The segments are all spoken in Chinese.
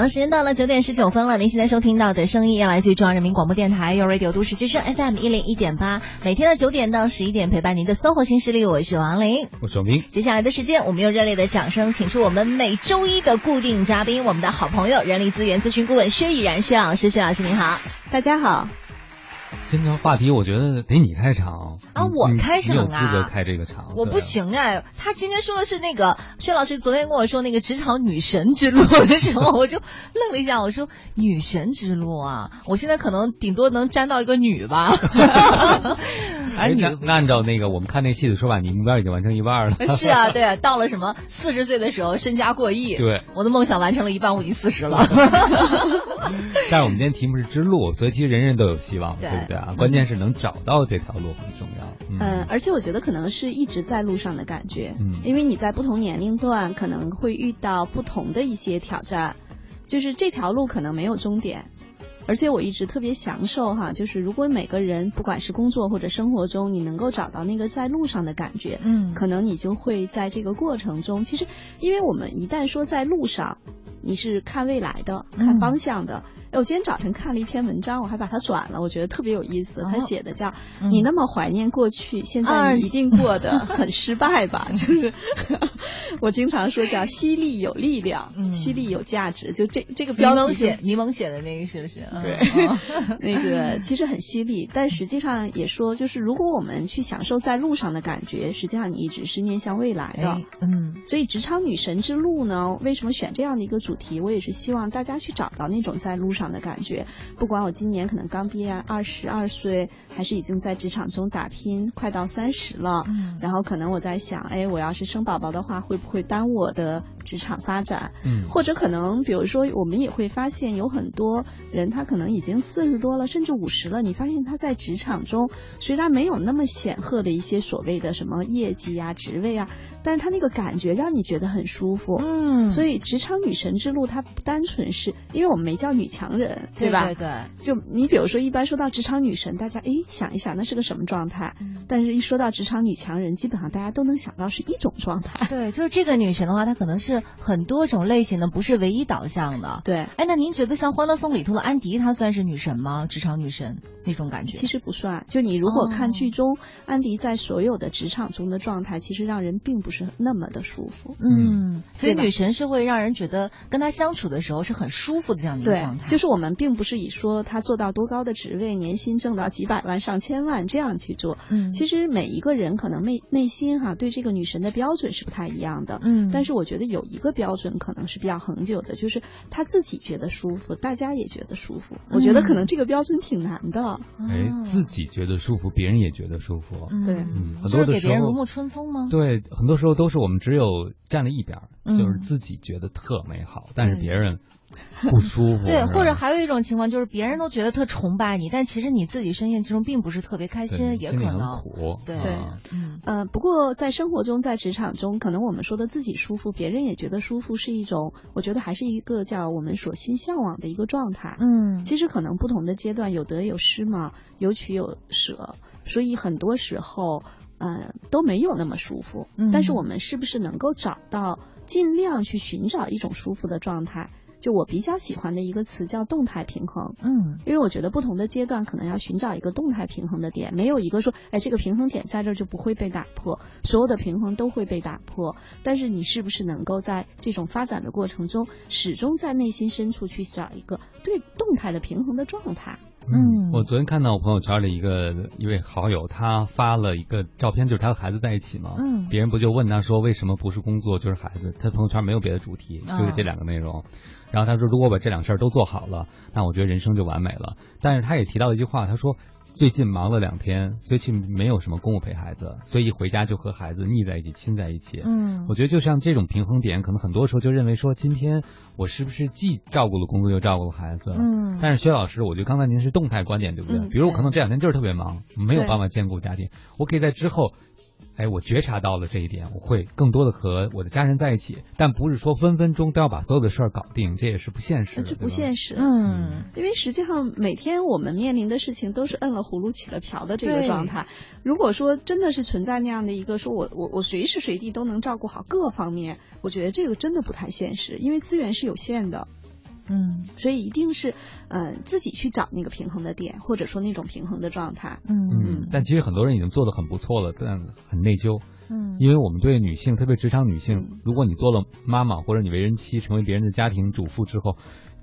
好了，时间到了九点十九分了。您现在收听到的声音，来自于中央人民广播电台 u Radio 都市之声 FM 一零一点八，每天的九点到十一点陪伴您的搜狐新势力，我是王琳，我是王斌。接下来的时间，我们用热烈的掌声，请出我们每周一的固定嘉宾，我们的好朋友，人力资源咨询顾问薛以然薛老师。薛老师您好，大家好。今天话题我觉得得你开场啊，我开场啊，有资格开这个场，我不行哎。他今天说的是那个薛老师昨天跟我说那个职场女神之路的时候，我就愣了一下，我说女神之路啊，我现在可能顶多能沾到一个女吧。而你按照那个我们看那戏的说法，你目标已经完成一半了。是啊，对啊，到了什么 四十岁的时候，身家过亿。对，我的梦想完成了一半，我已经四十了。但是我们今天题目是之路，所以其实人人都有希望，对不对啊？关键是能找到这条路很重要。嗯，而且我觉得可能是一直在路上的感觉，嗯，因为你在不同年龄段可能会遇到不同的一些挑战，就是这条路可能没有终点。而且我一直特别享受哈，就是如果每个人不管是工作或者生活中，你能够找到那个在路上的感觉，嗯，可能你就会在这个过程中，其实，因为我们一旦说在路上，你是看未来的，看方向的。哎，我今天早晨看了一篇文章，我还把它转了，我觉得特别有意思。他写的叫“你那么怀念过去，现在你一定过得 很失败吧？” 就是我经常说叫“犀利有力量，犀利有价值”。就这这个标题写柠檬写的那个是不是？对，那个其实很犀利，但实际上也说，就是如果我们去享受在路上的感觉，实际上你一直是面向未来的。嗯，所以职场女神之路呢，为什么选这样的一个主题？我也是希望大家去找到那种在路上。的感觉，不管我今年可能刚毕业二十二岁，还是已经在职场中打拼，快到三十了，嗯，然后可能我在想，哎，我要是生宝宝的话，会不会耽误我的职场发展？嗯，或者可能，比如说，我们也会发现有很多人，他可能已经四十多了，甚至五十了，你发现他在职场中虽然没有那么显赫的一些所谓的什么业绩啊、职位啊，但是他那个感觉让你觉得很舒服，嗯，所以职场女神之路，它不单纯是因为我们没叫女强。人对吧？对对，就你比如说，一般说到职场女神，大家诶想一想，那是个什么状态？但是，一说到职场女强人，基本上大家都能想到是一种状态。对，就是这个女神的话，她可能是很多种类型的，不是唯一导向的。对，哎，那您觉得像《欢乐颂》里头的安迪，她算是女神吗？职场女神那种感觉？其实不算。就你如果看剧中安迪在所有的职场中的状态，其实让人并不是那么的舒服。嗯，所以女神是会让人觉得跟她相处的时候是很舒服的这样的一个状态。就是我们并不是以说她做到多高的职位，年薪挣到几百万、上千万这样去做。嗯，其实每一个人可能内内心哈对这个女神的标准是不太一样的。嗯，但是我觉得有一个标准可能是比较恒久的，就是她自己觉得舒服，大家也觉得舒服。我觉得可能这个标准挺难的。哎，自己觉得舒服，别人也觉得舒服。对，嗯，很多的时候给别人如沐春风吗？对，很多时候都是我们只有站了一边，就是自己觉得特美好，但是别人。不舒服。对，或者还有一种情况就是别人都觉得特崇拜你，但其实你自己深陷其中并不是特别开心，也可能。苦。对对，嗯呃，不过在生活中，在职场中，可能我们说的自己舒服，别人也觉得舒服，是一种，我觉得还是一个叫我们所心向往的一个状态。嗯，其实可能不同的阶段有得有失嘛，有取有舍，所以很多时候，呃，都没有那么舒服。嗯，但是我们是不是能够找到，尽量去寻找一种舒服的状态？就我比较喜欢的一个词叫动态平衡，嗯，因为我觉得不同的阶段可能要寻找一个动态平衡的点，没有一个说，哎，这个平衡点在这儿就不会被打破，所有的平衡都会被打破。但是你是不是能够在这种发展的过程中，始终在内心深处去找一个对动态的平衡的状态？嗯，我昨天看到我朋友圈里一个一位好友，他发了一个照片，就是他和孩子在一起嘛。嗯，别人不就问他说，为什么不是工作就是孩子？他朋友圈没有别的主题，就是这两个内容。然后他说：“如果把这两事儿都做好了，那我觉得人生就完美了。”但是他也提到一句话，他说：“最近忙了两天，最近没有什么公务陪孩子，所以一回家就和孩子腻在一起，亲在一起。”嗯，我觉得就像这种平衡点，可能很多时候就认为说，今天我是不是既照顾了工作又照顾了孩子？嗯，但是薛老师，我觉得刚才您是动态观点，对不对？比如我可能这两天就是特别忙，没有办法兼顾家庭，我可以在之后。哎，我觉察到了这一点，我会更多的和我的家人在一起，但不是说分分钟都要把所有的事儿搞定，这也是不现实的。这不现实，嗯，因为实际上每天我们面临的事情都是摁了葫芦起了瓢的这个状态。如果说真的是存在那样的一个，说我我我随时随地都能照顾好各方面，我觉得这个真的不太现实，因为资源是有限的。嗯，所以一定是呃自己去找那个平衡的点，或者说那种平衡的状态。嗯嗯。但其实很多人已经做的很不错了，但很内疚。嗯，因为我们对女性，特别职场女性，如果你做了妈妈或者你为人妻，成为别人的家庭主妇之后，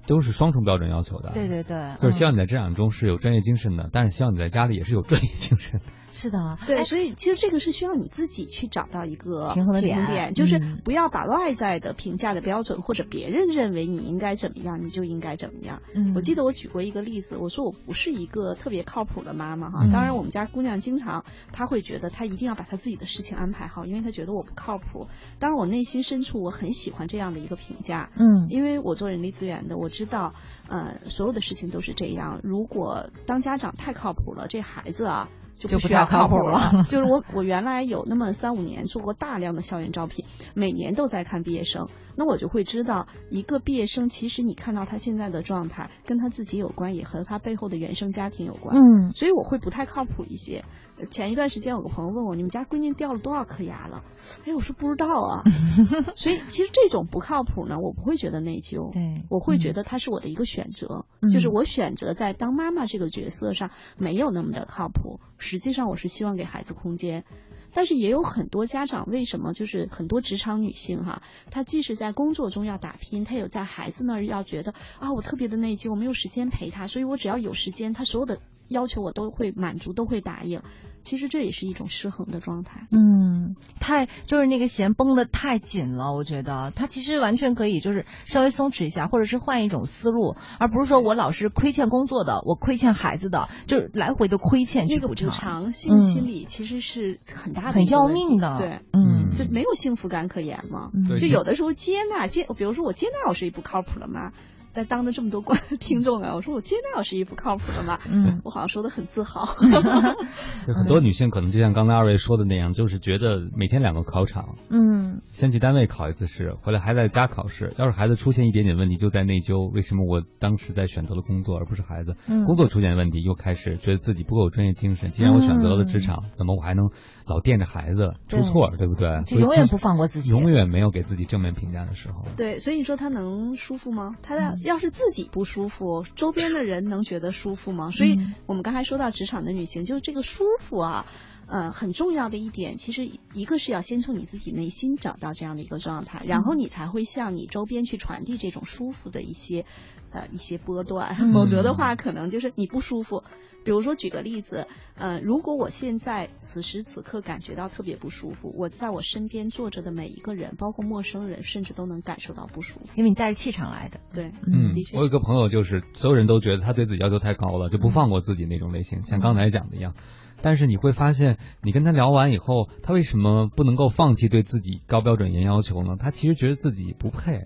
都是双重标准要求的。对对对，就是希望你在职场中是有专业精神的，但是希望你在家里也是有专业精神。是的，对，所以其实这个是需要你自己去找到一个平衡的点，就是不要把外在的评价的标准或者别人认为你应该怎么样，你就应该怎么样。嗯，我记得我举过一个例子，我说我不是一个特别靠谱的妈妈哈。当然，我们家姑娘经常她会觉得她一定要把她自己的事情安排好，因为她觉得我不靠谱。当然，我内心深处我很喜欢这样的一个评价。嗯，因为我做人力资源的，我知道，呃，所有的事情都是这样。如果当家长太靠谱了，这孩子啊。就不需要靠谱了。就是我，我原来有那么三五年做过大量的校园招聘，每年都在看毕业生，那我就会知道，一个毕业生其实你看到他现在的状态，跟他自己有关，也和他背后的原生家庭有关。嗯，所以我会不太靠谱一些。前一段时间有个朋友问我，你们家闺女掉了多少颗牙了？哎，我说不知道啊。所以其实这种不靠谱呢，我不会觉得内疚。对，我会觉得她是我的一个选择，就是我选择在当妈妈这个角色上没有那么的靠谱。实际上我是希望给孩子空间，但是也有很多家长为什么就是很多职场女性哈，她即使在工作中要打拼，她有在孩子那儿要觉得啊我特别的内疚，我没有时间陪他，所以我只要有时间，他所有的要求我都会满足，都会答应。其实这也是一种失衡的状态。嗯，太就是那个弦绷得太紧了，我觉得他其实完全可以就是稍微松弛一下，或者是换一种思路，而不是说我老是亏欠工作的，我亏欠孩子的，就是来回的亏欠去补偿。性心理其实是很大的、很要命的。对，嗯，就没有幸福感可言嘛。就有的时候接纳接，比如说我接纳我是一不靠谱的妈。在当着这么多观听众啊，我说我接纳我是一不靠谱的嘛，嗯，我好像说的很自豪。很多女性可能就像刚才二位说的那样，就是觉得每天两个考场，嗯，先去单位考一次试，回来还在家考试。要是孩子出现一点点问题，就在内疚，为什么我当时在选择了工作而不是孩子？工作出现问题，又开始觉得自己不够有专业精神。既然我选择了职场，怎么我还能老惦着孩子出错，对不对？就永远不放过自己，永远没有给自己正面评价的时候。对，所以你说他能舒服吗？他的。要是自己不舒服，周边的人能觉得舒服吗？所以我们刚才说到职场的女性，就是这个舒服啊，呃，很重要的一点，其实一个是要先从你自己内心找到这样的一个状态，然后你才会向你周边去传递这种舒服的一些呃一些波段，否则的话，可能就是你不舒服。比如说，举个例子，呃，如果我现在此时此刻感觉到特别不舒服，我在我身边坐着的每一个人，包括陌生人，甚至都能感受到不舒服，因为你带着气场来的。对，嗯，的确。我有个朋友，就是所有人都觉得他对自己要求太高了，就不放过自己那种类型，像刚才讲的一样。但是你会发现，你跟他聊完以后，他为什么不能够放弃对自己高标准严要求呢？他其实觉得自己不配。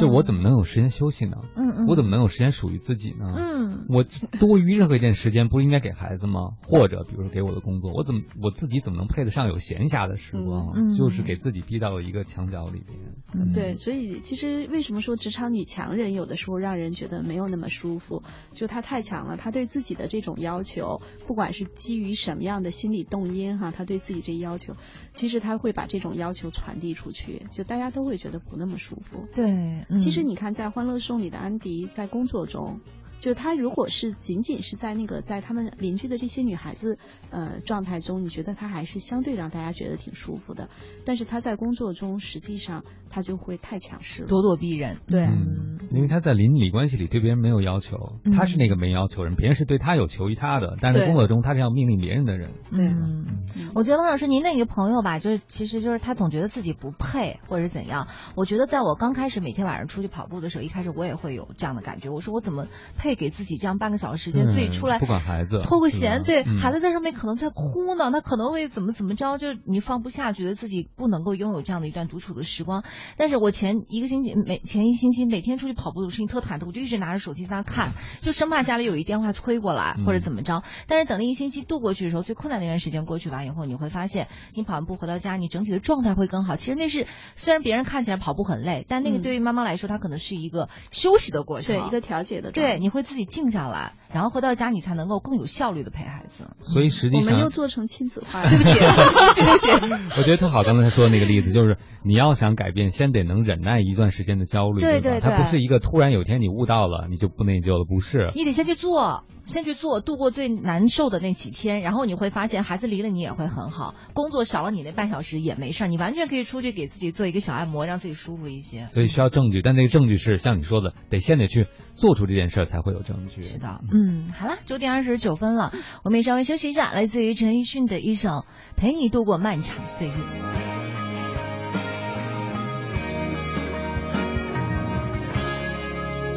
就我怎么能有时间休息呢？嗯嗯，我怎么能有时间属于自己呢？嗯，我多余任何一点时间不是应该给孩子吗？或者比如说给我的工作，我怎么我自己怎么能配得上有闲暇的时光？就是给自己逼到了一个墙角里边。对，所以其实为什么说职场女强人有的时候让人觉得没有那么舒服？就她太强了，她对自己的这种要求，不管是基于什么样的心理动因哈，她对自己这要求，其实她会把这种要求传递出去，就大家都会觉得不那么舒服。对。对，其实你看，在《欢乐颂》里的安迪，在工作中。就他如果是仅仅是在那个在他们邻居的这些女孩子呃状态中，你觉得他还是相对让大家觉得挺舒服的。但是他在工作中，实际上他就会太强势了，咄咄逼人。对，嗯因为他在邻里关系里对别人没有要求，他是那个没要求人，别人是对他有求于他的。但是工作中他是要命令别人的人。嗯，我觉得王老师您那个朋友吧，就是其实就是他总觉得自己不配或者怎样。我觉得在我刚开始每天晚上出去跑步的时候，一开始我也会有这样的感觉。我说我怎么配？给自己这样半个小时时间，自己出来不管孩子，偷个闲，对孩子在上面可能在哭呢，他可能会怎么怎么着，就是你放不下，觉得自己不能够拥有这样的一段独处的时光。但是我前一个星期每前一星期每天出去跑步，我事情特忐忑，我就一直拿着手机在那看，就生怕家里有一电话催过来或者怎么着。但是等那一星期度过去的时候，最困难那段时间过去完以后，你会发现，你跑完步回到家，你整体的状态会更好。其实那是虽然别人看起来跑步很累，但那个对于妈妈来说，它可能是一个休息的过程，对一个调节的，对你会自己静下来。然后回到家你才能够更有效率的陪孩子。所以实际上我们又做成亲子化了，对不起，对不起。我觉得特好，刚才说的那个例子就是你要想改变，先得能忍耐一段时间的焦虑，对对对，它不是一个突然有一天你悟到了你就不内疚了，不是。你得先去做，先去做，度过最难受的那几天，然后你会发现孩子离了你也会很好，工作少了你那半小时也没事，你完全可以出去给自己做一个小按摩，让自己舒服一些。所以需要证据，但那个证据是像你说的，得先得去做出这件事才会有证据。是的，嗯，嗯好了，九点二十九分了，我们也稍微休息一下，来自于陈奕迅的一首《陪你度过漫长岁月》。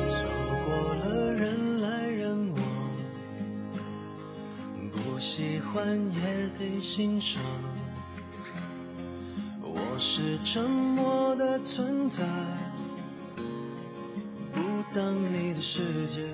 走过了人来人往，不喜欢也得欣赏。我是沉默的存在。不当你的世界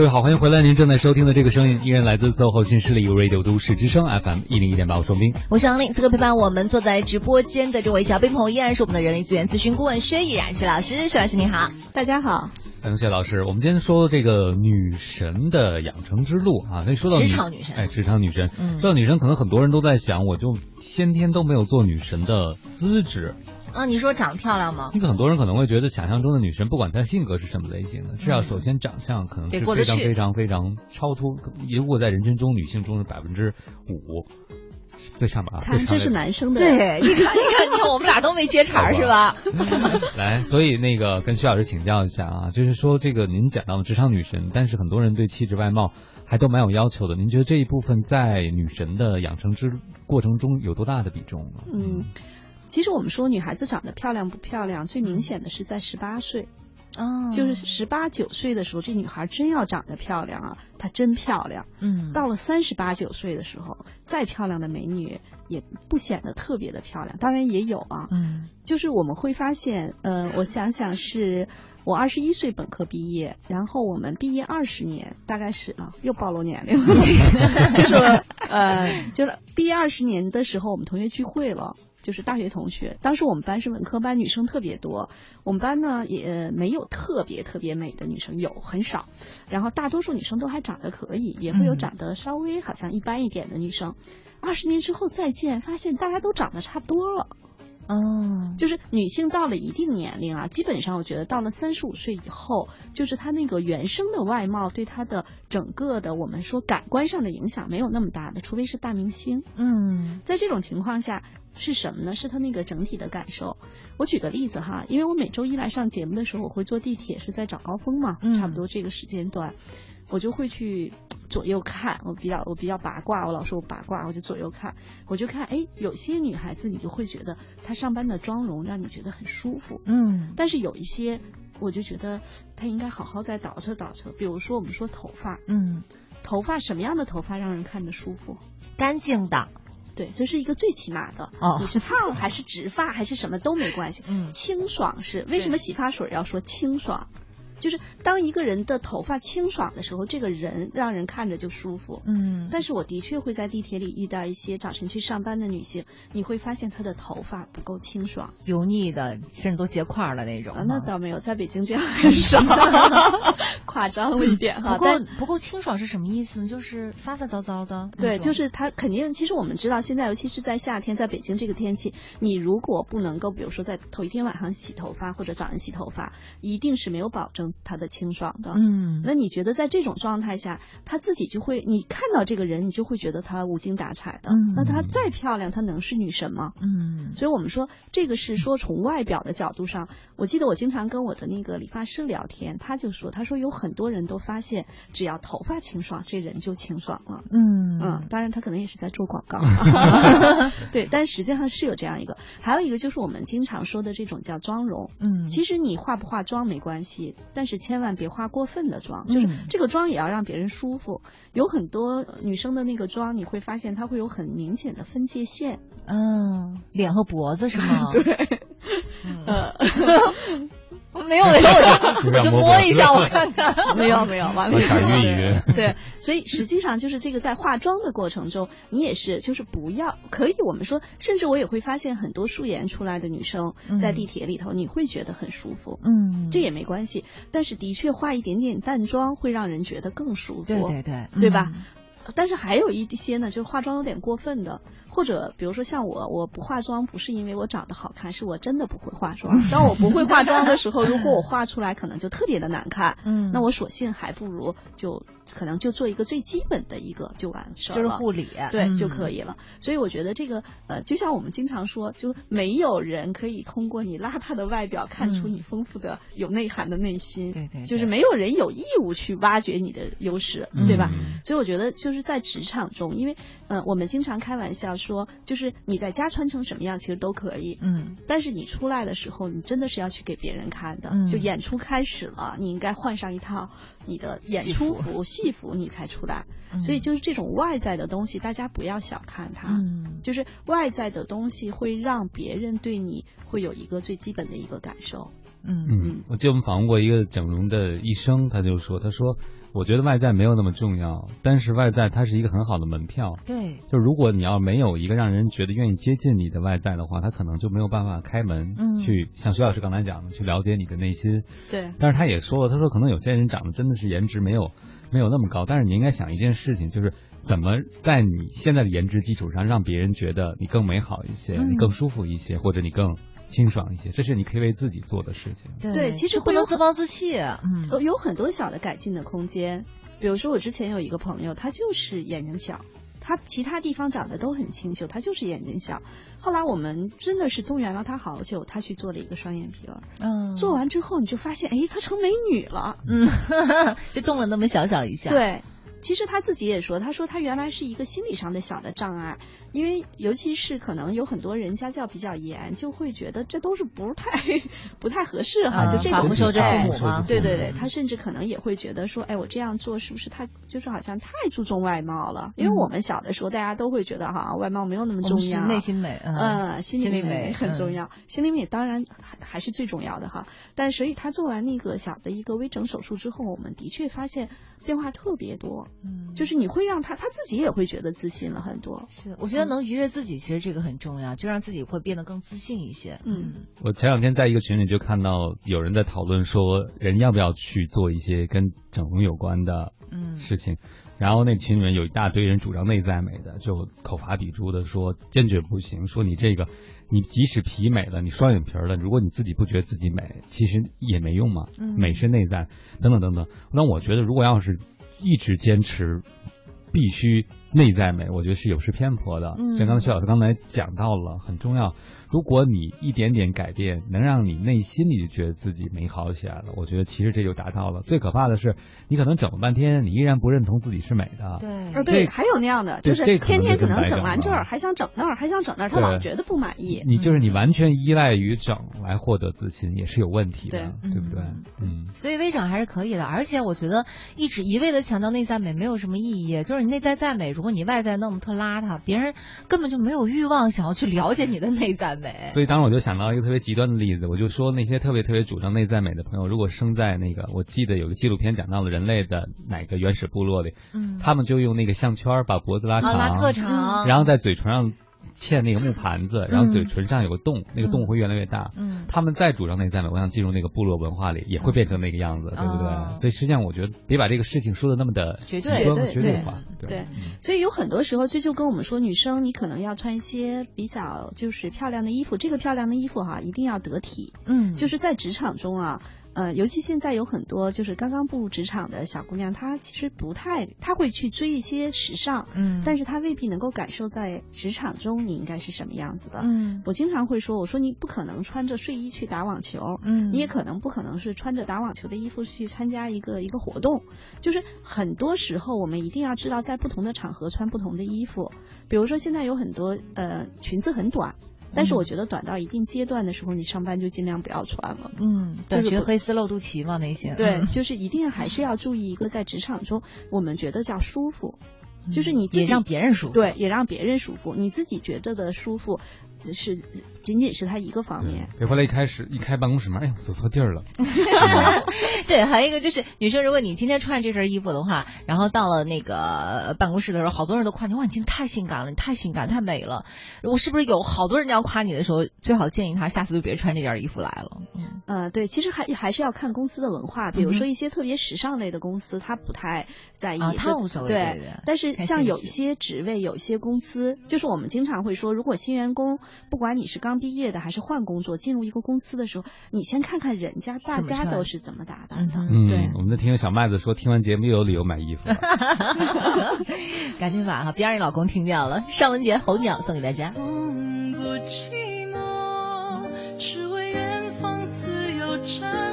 各位好，欢迎回来！您正在收听的这个声音依然来自 SOHO 新势力 Radio 都市之声 FM 一零一点八，我双冰，我是王令。此刻陪伴我们坐在直播间的这位小宾朋友，依然是我们的人力资源咨询顾问薛毅然薛老师。薛老师你好，大家好。欢迎薛老师。我们今天说这个女神的养成之路啊，可以说到职场女神，哎，职场女神。嗯说到女神，可能很多人都在想，我就先天都没有做女神的资质。啊，你说长得漂亮吗？因为很多人可能会觉得，想象中的女神，不管她性格是什么类型的，至少首先长相可能是非常非常非常超突。如果在人群中，女性中是百分之五。最上面啊，看这是男生的，对，你看，你看，你看，我们俩都没接茬是吧？来，所以那个跟徐老师请教一下啊，就是说这个您讲到的职场女神，但是很多人对气质外貌还都蛮有要求的。您觉得这一部分在女神的养成之过程中有多大的比重呢？嗯，其实我们说女孩子长得漂亮不漂亮，最明显的是在十八岁。哦，就是十八九岁的时候，这女孩真要长得漂亮啊，她真漂亮。嗯，到了三十八九岁的时候，再漂亮的美女也不显得特别的漂亮。当然也有啊，嗯，就是我们会发现，呃，我想想是我二十一岁本科毕业，然后我们毕业二十年，大概是啊，又暴露年龄了，就是呃，就是毕业二十年的时候，我们同学聚会了。就是大学同学，当时我们班是文科班，女生特别多。我们班呢也没有特别特别美的女生，有很少。然后大多数女生都还长得可以，也会有长得稍微好像一般一点的女生。二十年之后再见，发现大家都长得差不多了。哦，就是女性到了一定年龄啊，基本上我觉得到了三十五岁以后，就是她那个原生的外貌对她的整个的我们说感官上的影响没有那么大的，除非是大明星。嗯，在这种情况下是什么呢？是她那个整体的感受。我举个例子哈，因为我每周一来上节目的时候，我会坐地铁是在早高峰嘛，差不多这个时间段。我就会去左右看，我比较我比较八卦，我老说我八卦，我就左右看，我就看，哎，有些女孩子你就会觉得她上班的妆容让你觉得很舒服，嗯，但是有一些我就觉得她应该好好再捯饬捯饬，比如说我们说头发，嗯，头发什么样的头发让人看着舒服？干净的，对，这是一个最起码的，哦，你是烫还是直发还是什么都没关系，嗯，清爽是为什么洗发水要说清爽？就是当一个人的头发清爽的时候，这个人让人看着就舒服。嗯，但是我的确会在地铁里遇到一些早晨去上班的女性，你会发现她的头发不够清爽，油腻的，甚至都结块了那种。啊，那倒没有，在北京这样很少，夸张了一点哈。不够不够清爽是什么意思呢？就是发发糟糟的。对，就是他肯定。其实我们知道，现在尤其是在夏天，在北京这个天气，你如果不能够，比如说在头一天晚上洗头发或者早上洗头发，一定是没有保证。她的清爽的，嗯，那你觉得在这种状态下，他自己就会，你看到这个人，你就会觉得他无精打采的。那她再漂亮，她能是女神吗？嗯，所以我们说这个是说从外表的角度上，我记得我经常跟我的那个理发师聊天，他就说，他说有很多人都发现，只要头发清爽，这人就清爽了。嗯嗯，当然他可能也是在做广告。对，但实际上是有这样一个，还有一个就是我们经常说的这种叫妆容。嗯，其实你化不化妆没关系，但是千万别化过分的妆，就是这个妆也要让别人舒服。有很多女生的那个妆，你会发现它会有很明显的分界线。嗯，脸和脖子是吗？对。嗯。没有没有，我就摸一下我看看。没 有没有，完美。晕一晕。对，所以实际上就是这个在化妆的过程中，你也是就是不要可以，我们说，甚至我也会发现很多素颜出来的女生在地铁里头，你会觉得很舒服。嗯，这也没关系，但是的确化一点点淡妆会让人觉得更舒服。对对对，对吧？但是还有一些呢，就是化妆有点过分的，或者比如说像我，我不化妆不是因为我长得好看，是我真的不会化妆。当我不会化妆的时候，如果我画出来，可能就特别的难看。嗯，那我索性还不如就。可能就做一个最基本的一个就完事儿了，就是护理，对就可以了。所以我觉得这个呃，就像我们经常说，就没有人可以通过你邋遢的外表看出你丰富的有内涵的内心，对对，就是没有人有义务去挖掘你的优势，对吧？所以我觉得就是在职场中，因为呃，我们经常开玩笑说，就是你在家穿成什么样其实都可以，嗯，但是你出来的时候，你真的是要去给别人看的，就演出开始了，你应该换上一套你的演出服。戏服你才出来，所以就是这种外在的东西，大家不要小看它。嗯，就是外在的东西会让别人对你会有一个最基本的一个感受。嗯嗯，我记得我们访问过一个整容的医生，他就说，他说，我觉得外在没有那么重要，但是外在它是一个很好的门票。对，就如果你要没有一个让人觉得愿意接近你的外在的话，他可能就没有办法开门去像徐老师刚才讲的去了解你的内心。对，但是他也说了，他说可能有些人长得真的是颜值没有。没有那么高，但是你应该想一件事情，就是怎么在你现在的颜值基础上，让别人觉得你更美好一些，你更舒服一些，或者你更清爽一些，这是你可以为自己做的事情。对，其实不能自暴自弃，嗯，有很多小的改进的空间。比如说，我之前有一个朋友，他就是眼睛小。他其他地方长得都很清秀，他就是眼睛小。后来我们真的是动员了他好久，他去做了一个双眼皮儿。嗯，做完之后你就发现，哎，她成美女了。嗯，就动了那么小小一下。对。其实他自己也说，他说他原来是一个心理上的小的障碍，因为尤其是可能有很多人家教比较严，就会觉得这都是不是太 不太合适哈，就这种父母吗？对对对，他甚至可能也会觉得说，哎，我这样做是不是太就是好像太注重外貌了？因为我们小的时候大家都会觉得哈，外貌没有那么重要，内心美，嗯，心理美很重要，心理美当然还还是最重要的哈。但所以他做完那个小的一个微整手术之后，我们的确发现。变化特别多，嗯，就是你会让他他自己也会觉得自信了很多。是，我觉得能愉悦自己，其实这个很重要，就让自己会变得更自信一些。嗯，我前两天在一个群里就看到有人在讨论说，人要不要去做一些跟整容有关的嗯事情，然后那群里面有一大堆人主张内在美的，就口伐笔诛的说坚决不行，说你这个。你即使皮美了，你双眼皮了，如果你自己不觉得自己美，其实也没用嘛。美是内在，等等等等。那我觉得，如果要是一直坚持，必须。内在美，我觉得是有失偏颇的。像刚才薛老师刚才讲到了，很重要。如果你一点点改变，能让你内心里就觉得自己美好起来了，我觉得其实这就达到了。最可怕的是，你可能整了半天，你依然不认同自己是美的。对，对，还有那样的，就是天天可能整完这儿，还想整那儿，还想整那儿，他老觉得不满意。你就是你完全依赖于整来获得自信，也是有问题的，对不对？嗯。所以微整还是可以的，而且我觉得一直一味的强调内在美没有什么意义。就是你内在再美。如果你外在那么特邋遢，别人根本就没有欲望想要去了解你的内在美。所以当时我就想到一个特别极端的例子，我就说那些特别特别主张内在美的朋友，如果生在那个，我记得有个纪录片讲到了人类的哪个原始部落里，嗯，他们就用那个项圈把脖子拉长，拉特长，然后在嘴唇上。嵌那个木盘子，然后嘴唇上有个洞，那个洞会越来越大。嗯，他们再主张内在美，我想进入那个部落文化里，也会变成那个样子，对不对？所以实际上，我觉得别把这个事情说的那么的绝对绝对化。对，所以有很多时候，这就跟我们说，女生你可能要穿一些比较就是漂亮的衣服，这个漂亮的衣服哈，一定要得体。嗯，就是在职场中啊。呃，尤其现在有很多就是刚刚步入职场的小姑娘，她其实不太，她会去追一些时尚，嗯，但是她未必能够感受在职场中你应该是什么样子的，嗯，我经常会说，我说你不可能穿着睡衣去打网球，嗯，你也可能不可能是穿着打网球的衣服去参加一个一个活动，就是很多时候我们一定要知道在不同的场合穿不同的衣服，比如说现在有很多呃裙子很短。但是我觉得短到一定阶段的时候，你上班就尽量不要穿了。嗯，短裙黑丝露肚脐嘛那些。对，就是一定还是要注意一个在职场中我们觉得叫舒服，就是你自己也让别人舒服。对，也让别人舒服，你自己觉得的舒服。是仅仅是他一个方面。别回来一开始一开办公室门，哎呀，走错地儿了。对，还有一个就是女生，如果你今天穿这身衣服的话，然后到了那个办公室的时候，好多人都夸你，哇，你今天太性感了，你太性感，太美了。我是不是有好多人要夸你的时候，最好建议他下次就别穿这件衣服来了。嗯，呃，对，其实还还是要看公司的文化，比如说一些特别时尚类的公司，他不太在意，他无所谓。对，但是像有一些职位，有一些公司，就是我们经常会说，如果新员工。不管你是刚毕业的还是换工作进入一个公司的时候你先看看人家大家都是怎么打扮的。嗯对。我们的听小麦子说听完节目又有理由买衣服。赶紧把哈别让你老公听掉了尚雯婕候鸟送给大家。从不寂寞只为远方自由着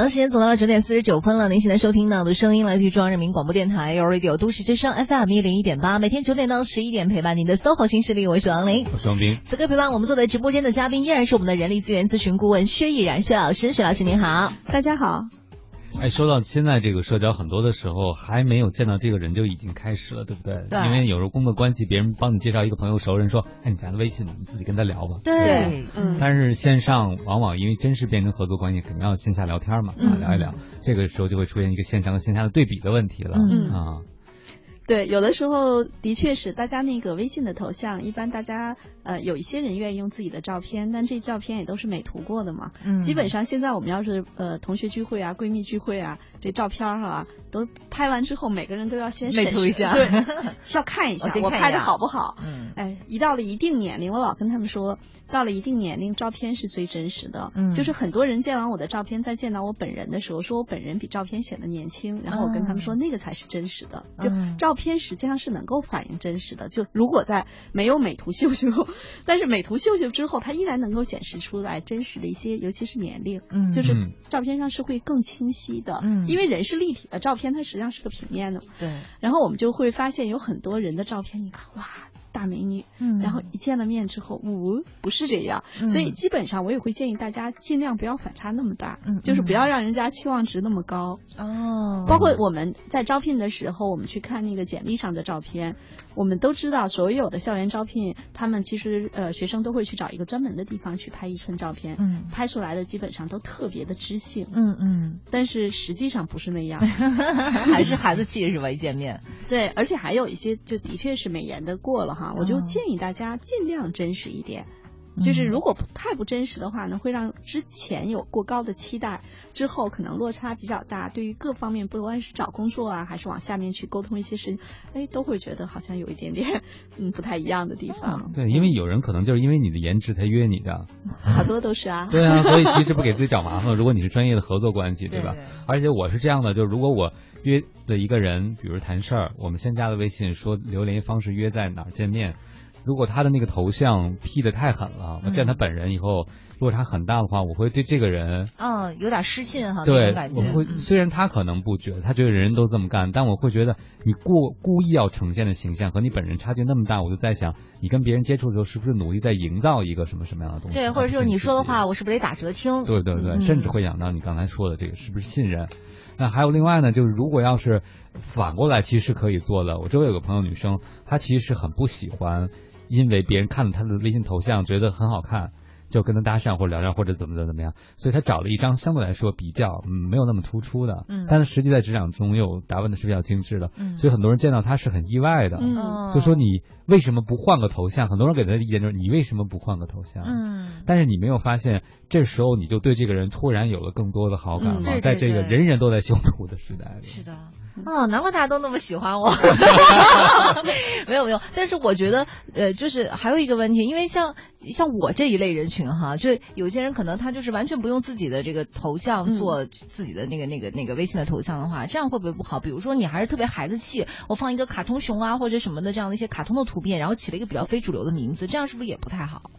好的，时间走到了九点四十九分了。您现在收听到的声音来自于中央人民广播电台 Radio 都市之声 FM 一零一点八，每天九点到十一点陪伴您的 SOHO 新势力，我是王琳，我是王斌。此刻陪伴我们坐在直播间的嘉宾依然是我们的人力资源咨询顾问薛毅然薛老师，薛老师您好，大家好。哎，说到现在这个社交，很多的时候还没有见到这个人就已经开始了，对不对？对。因为有时候工作关系，别人帮你介绍一个朋友熟人，说，哎，你加个微信吧，你自己跟他聊吧。对。嗯。但是线上往往因为真是变成合作关系，肯定要线下聊天嘛，啊，聊一聊，这个时候就会出现一个线上和线下的对比的问题了。嗯。啊。对，有的时候的确是大家那个微信的头像，一般大家呃有一些人愿意用自己的照片，但这照片也都是美图过的嘛。嗯。基本上现在我们要是呃同学聚会啊、闺蜜聚会啊，这照片哈都拍完之后，每个人都要先美图一下，对，要看一下我拍的好不好。嗯。哎，一到了一定年龄，我老跟他们说，到了一定年龄，照片是最真实的。嗯。就是很多人见完我的照片，再见到我本人的时候，说我本人比照片显得年轻，然后我跟他们说，那个才是真实的，就照。片实际上是能够反映真实的，就如果在没有美图秀秀，但是美图秀秀之后，它依然能够显示出来真实的一些，尤其是年龄，嗯，就是照片上是会更清晰的，嗯，因为人是立体的，照片它实际上是个平面的，对，然后我们就会发现有很多人的照片，你看哇。大美女，嗯，然后一见了面之后，呜，不是这样，所以基本上我也会建议大家尽量不要反差那么大，嗯，就是不要让人家期望值那么高。哦。包括我们在招聘的时候，我们去看那个简历上的照片，我们都知道所有的校园招聘，他们其实呃学生都会去找一个专门的地方去拍一寸照片，嗯，拍出来的基本上都特别的知性，嗯。嗯，但是实际上不是那样，还是孩子气是吧？一见面，对，而且还有一些就的确是美颜的过了。啊，我就建议大家尽量真实一点。就是如果太不真实的话呢，会让之前有过高的期待，之后可能落差比较大。对于各方面，不管是找工作啊，还是往下面去沟通一些事情，哎，都会觉得好像有一点点嗯不太一样的地方。对，因为有人可能就是因为你的颜值才约你的，好多都是啊。对啊，所以其实不给自己 找麻烦。如果你是专业的合作关系，对吧？而且我是这样的，就是如果我约的一个人，比如谈事儿，我们先加了微信，说留联系方式，约在哪儿见面。如果他的那个头像 P 的太狠了，我见他本人以后。落差很大的话，我会对这个人，嗯，有点失信哈。对，我会虽然他可能不觉得，他觉得人人都这么干，但我会觉得你过故意要呈现的形象和你本人差距那么大，我就在想，你跟别人接触的时候是不是努力在营造一个什么什么样的东西？对，或者是你说的话，我是不是得打折听？对对对，甚至会想到你刚才说的这个是不是信任？那还有另外呢，就是如果要是反过来，其实可以做的。我周围有个朋友女生，她其实是很不喜欢，因为别人看了他的微信头像觉得很好看。就跟他搭讪或者聊聊或者怎么怎么怎么样，所以他找了一张相对来说比较嗯没有那么突出的，嗯，但是实际在职场中又打扮的是比较精致的，嗯，所以很多人见到他是很意外的，嗯，就说你为什么不换个头像？很多人给他的意见就是你为什么不换个头像？嗯，但是你没有发现这时候你就对这个人突然有了更多的好感吗？在这个人人都在修图的时代里，是的。哦，难怪大家都那么喜欢我。没有没有，但是我觉得，呃，就是还有一个问题，因为像像我这一类人群哈，就有些人可能他就是完全不用自己的这个头像做自己的那个那个那个微信的头像的话，这样会不会不好？比如说你还是特别孩子气，我放一个卡通熊啊或者什么的这样的一些卡通的图片，然后起了一个比较非主流的名字，这样是不是也不太好？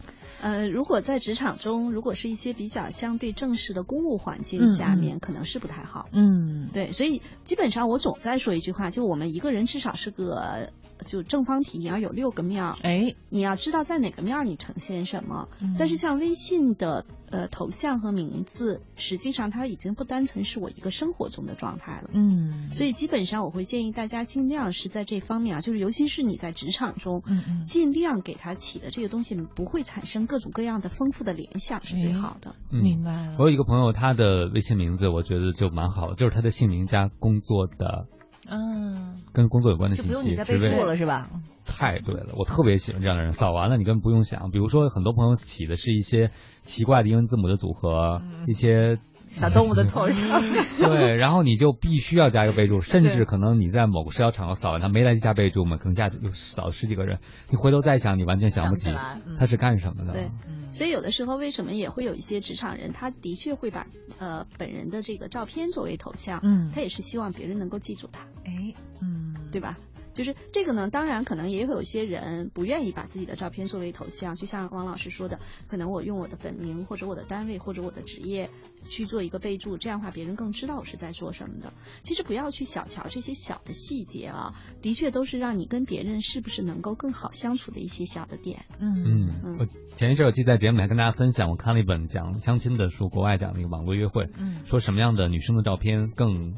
呃，如果在职场中，如果是一些比较相对正式的公务环境下面，可能是不太好。嗯，对，所以基本上我总在说一句话，就我们一个人至少是个。就正方体，你要有六个面儿，哎，你要知道在哪个面儿你呈现什么。但是像微信的呃头像和名字，实际上它已经不单纯是我一个生活中的状态了。嗯，所以基本上我会建议大家尽量是在这方面啊，就是尤其是你在职场中，嗯尽量给它起的这个东西不会产生各种各样的丰富的联想是最好的。明白了。我有一个朋友，他的微信名字我觉得就蛮好的，就是他的姓名加工作的。嗯，跟工作有关的信息，备注了是吧？太对了，我特别喜欢这样的人，扫完了你根本不用想。比如说，很多朋友起的是一些奇怪的英文字母的组合，一些。小动物的头像，对，然后你就必须要加一个备注，甚至可能你在某个社交场合扫完，他没来及加备注嘛，可能加又扫了十几个人，你回头再想，你完全想不起他是干什么的。对，所以有的时候为什么也会有一些职场人，他的确会把呃本人的这个照片作为头像，嗯，他也是希望别人能够记住他，哎，嗯，对吧？就是这个呢，当然可能也会有些人不愿意把自己的照片作为头像，就像王老师说的，可能我用我的本名或者我的单位或者我的职业去做一个备注，这样的话别人更知道我是在做什么的。其实不要去小瞧这些小的细节啊，的确都是让你跟别人是不是能够更好相处的一些小的点。嗯嗯，我前一阵我记得在节目里还跟大家分享，我看了一本讲相亲的书，国外讲那个网络约会，嗯，说什么样的女生的照片更。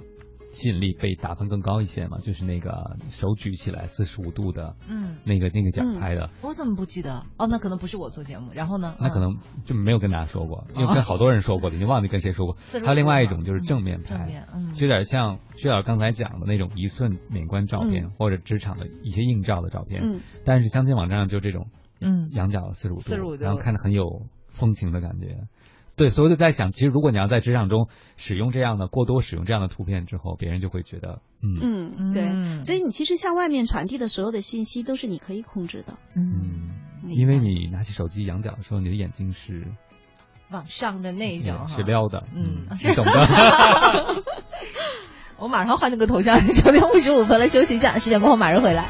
吸引力被打分更高一些嘛？就是那个手举起来四十五度的，嗯，那个那个奖拍的。我怎么不记得？哦，那可能不是我做节目。然后呢？那可能就没有跟大家说过，因为跟好多人说过的，你忘记跟谁说过。还有另外一种就是正面拍，嗯，有点像薛老师刚才讲的那种一寸免冠照片，或者职场的一些硬照的照片。嗯。但是相亲网站上就这种，嗯，仰角四十五度，然后看着很有风情的感觉。对，所以我就在想，其实如果你要在职场中使用这样的过多使用这样的图片之后，别人就会觉得，嗯。嗯，对，所以你其实向外面传递的所有的信息都是你可以控制的，嗯，因为你拿起手机仰角的时候，你的眼睛是往上的那种，是撩的，嗯，你懂的。我马上换那个头像，九点五十五分了，休息一下，十点过后马上回来。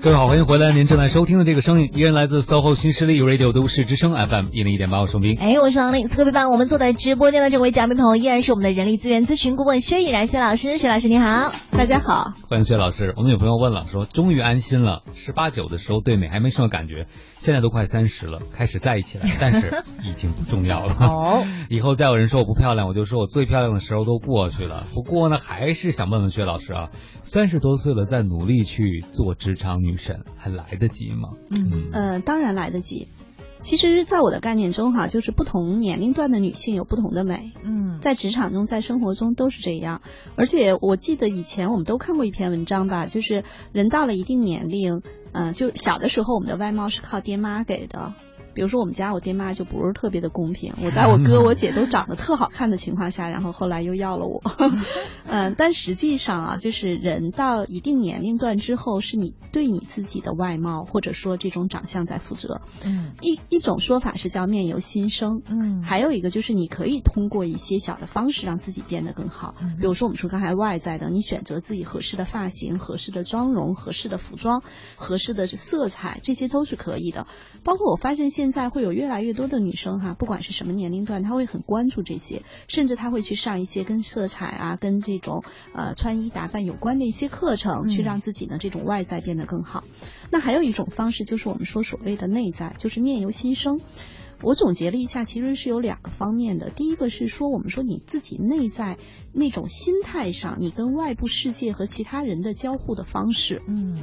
各位好，欢迎回来！您正在收听的这个声音依然来自 SOHO 新势力 Radio 都市之声 FM 一零一点八，我是冰。哎，我是王丽。此刻陪伴我们坐在直播间的这位嘉宾朋友，依然是我们的人力资源咨询顾问薛逸然薛老师。薛老师你好，大家好，欢迎薛老师。我们有朋友问了，说终于安心了，十八九的时候对美还没什么感觉。现在都快三十了，开始在一起了，但是已经不重要了。哦，以后再有人说我不漂亮，我就说我最漂亮的时候都过去了。不过呢，还是想问问薛老师啊，三十多岁了，在努力去做职场女神，还来得及吗？嗯呃，当然来得及。其实，在我的概念中，哈，就是不同年龄段的女性有不同的美。嗯，在职场中，在生活中都是这样。而且，我记得以前我们都看过一篇文章吧，就是人到了一定年龄，嗯，就小的时候，我们的外貌是靠爹妈给的。比如说我们家我爹妈就不是特别的公平，我在我哥我姐都长得特好看的情况下，然后后来又要了我。嗯，但实际上啊，就是人到一定年龄段之后，是你对你自己的外貌或者说这种长相在负责。嗯，一一种说法是叫面由心生。嗯，还有一个就是你可以通过一些小的方式让自己变得更好。比如说我们说刚才外在的，你选择自己合适的发型、合适的妆容、合适的服装、合适的色彩，这些都是可以的。包括我发现现在会有越来越多的女生哈，不管是什么年龄段，她会很关注这些，甚至她会去上一些跟色彩啊、跟这种呃穿衣打扮有关的一些课程，去让自己呢这种外在变得更好。那还有一种方式就是我们说所谓的内在，就是面由心生。我总结了一下，其实是有两个方面的。第一个是说，我们说你自己内在那种心态上，你跟外部世界和其他人的交互的方式。嗯，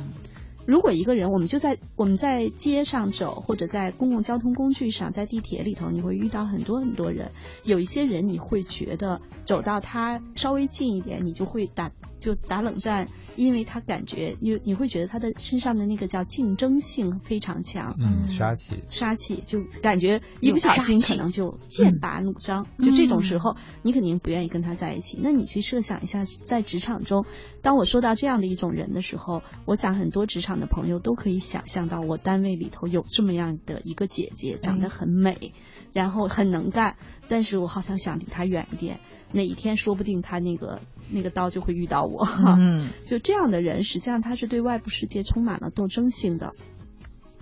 如果一个人，我们就在我们在街上走，或者在公共交通工具上，在地铁里头，你会遇到很多很多人。有一些人，你会觉得走到他稍微近一点，你就会打。就打冷战，因为他感觉你你会觉得他的身上的那个叫竞争性非常强，嗯，杀气，杀气，就感觉一不小心可能就剑拔弩张，就这种时候，你肯定不愿意跟他在一起。那你去设想一下，在职场中，当我说到这样的一种人的时候，我想很多职场的朋友都可以想象到，我单位里头有这么样的一个姐姐，长得很美，然后很能干，但是我好像想离她远一点，哪一天说不定她那个。那个刀就会遇到我，嗯，就这样的人，实际上他是对外部世界充满了斗争性的。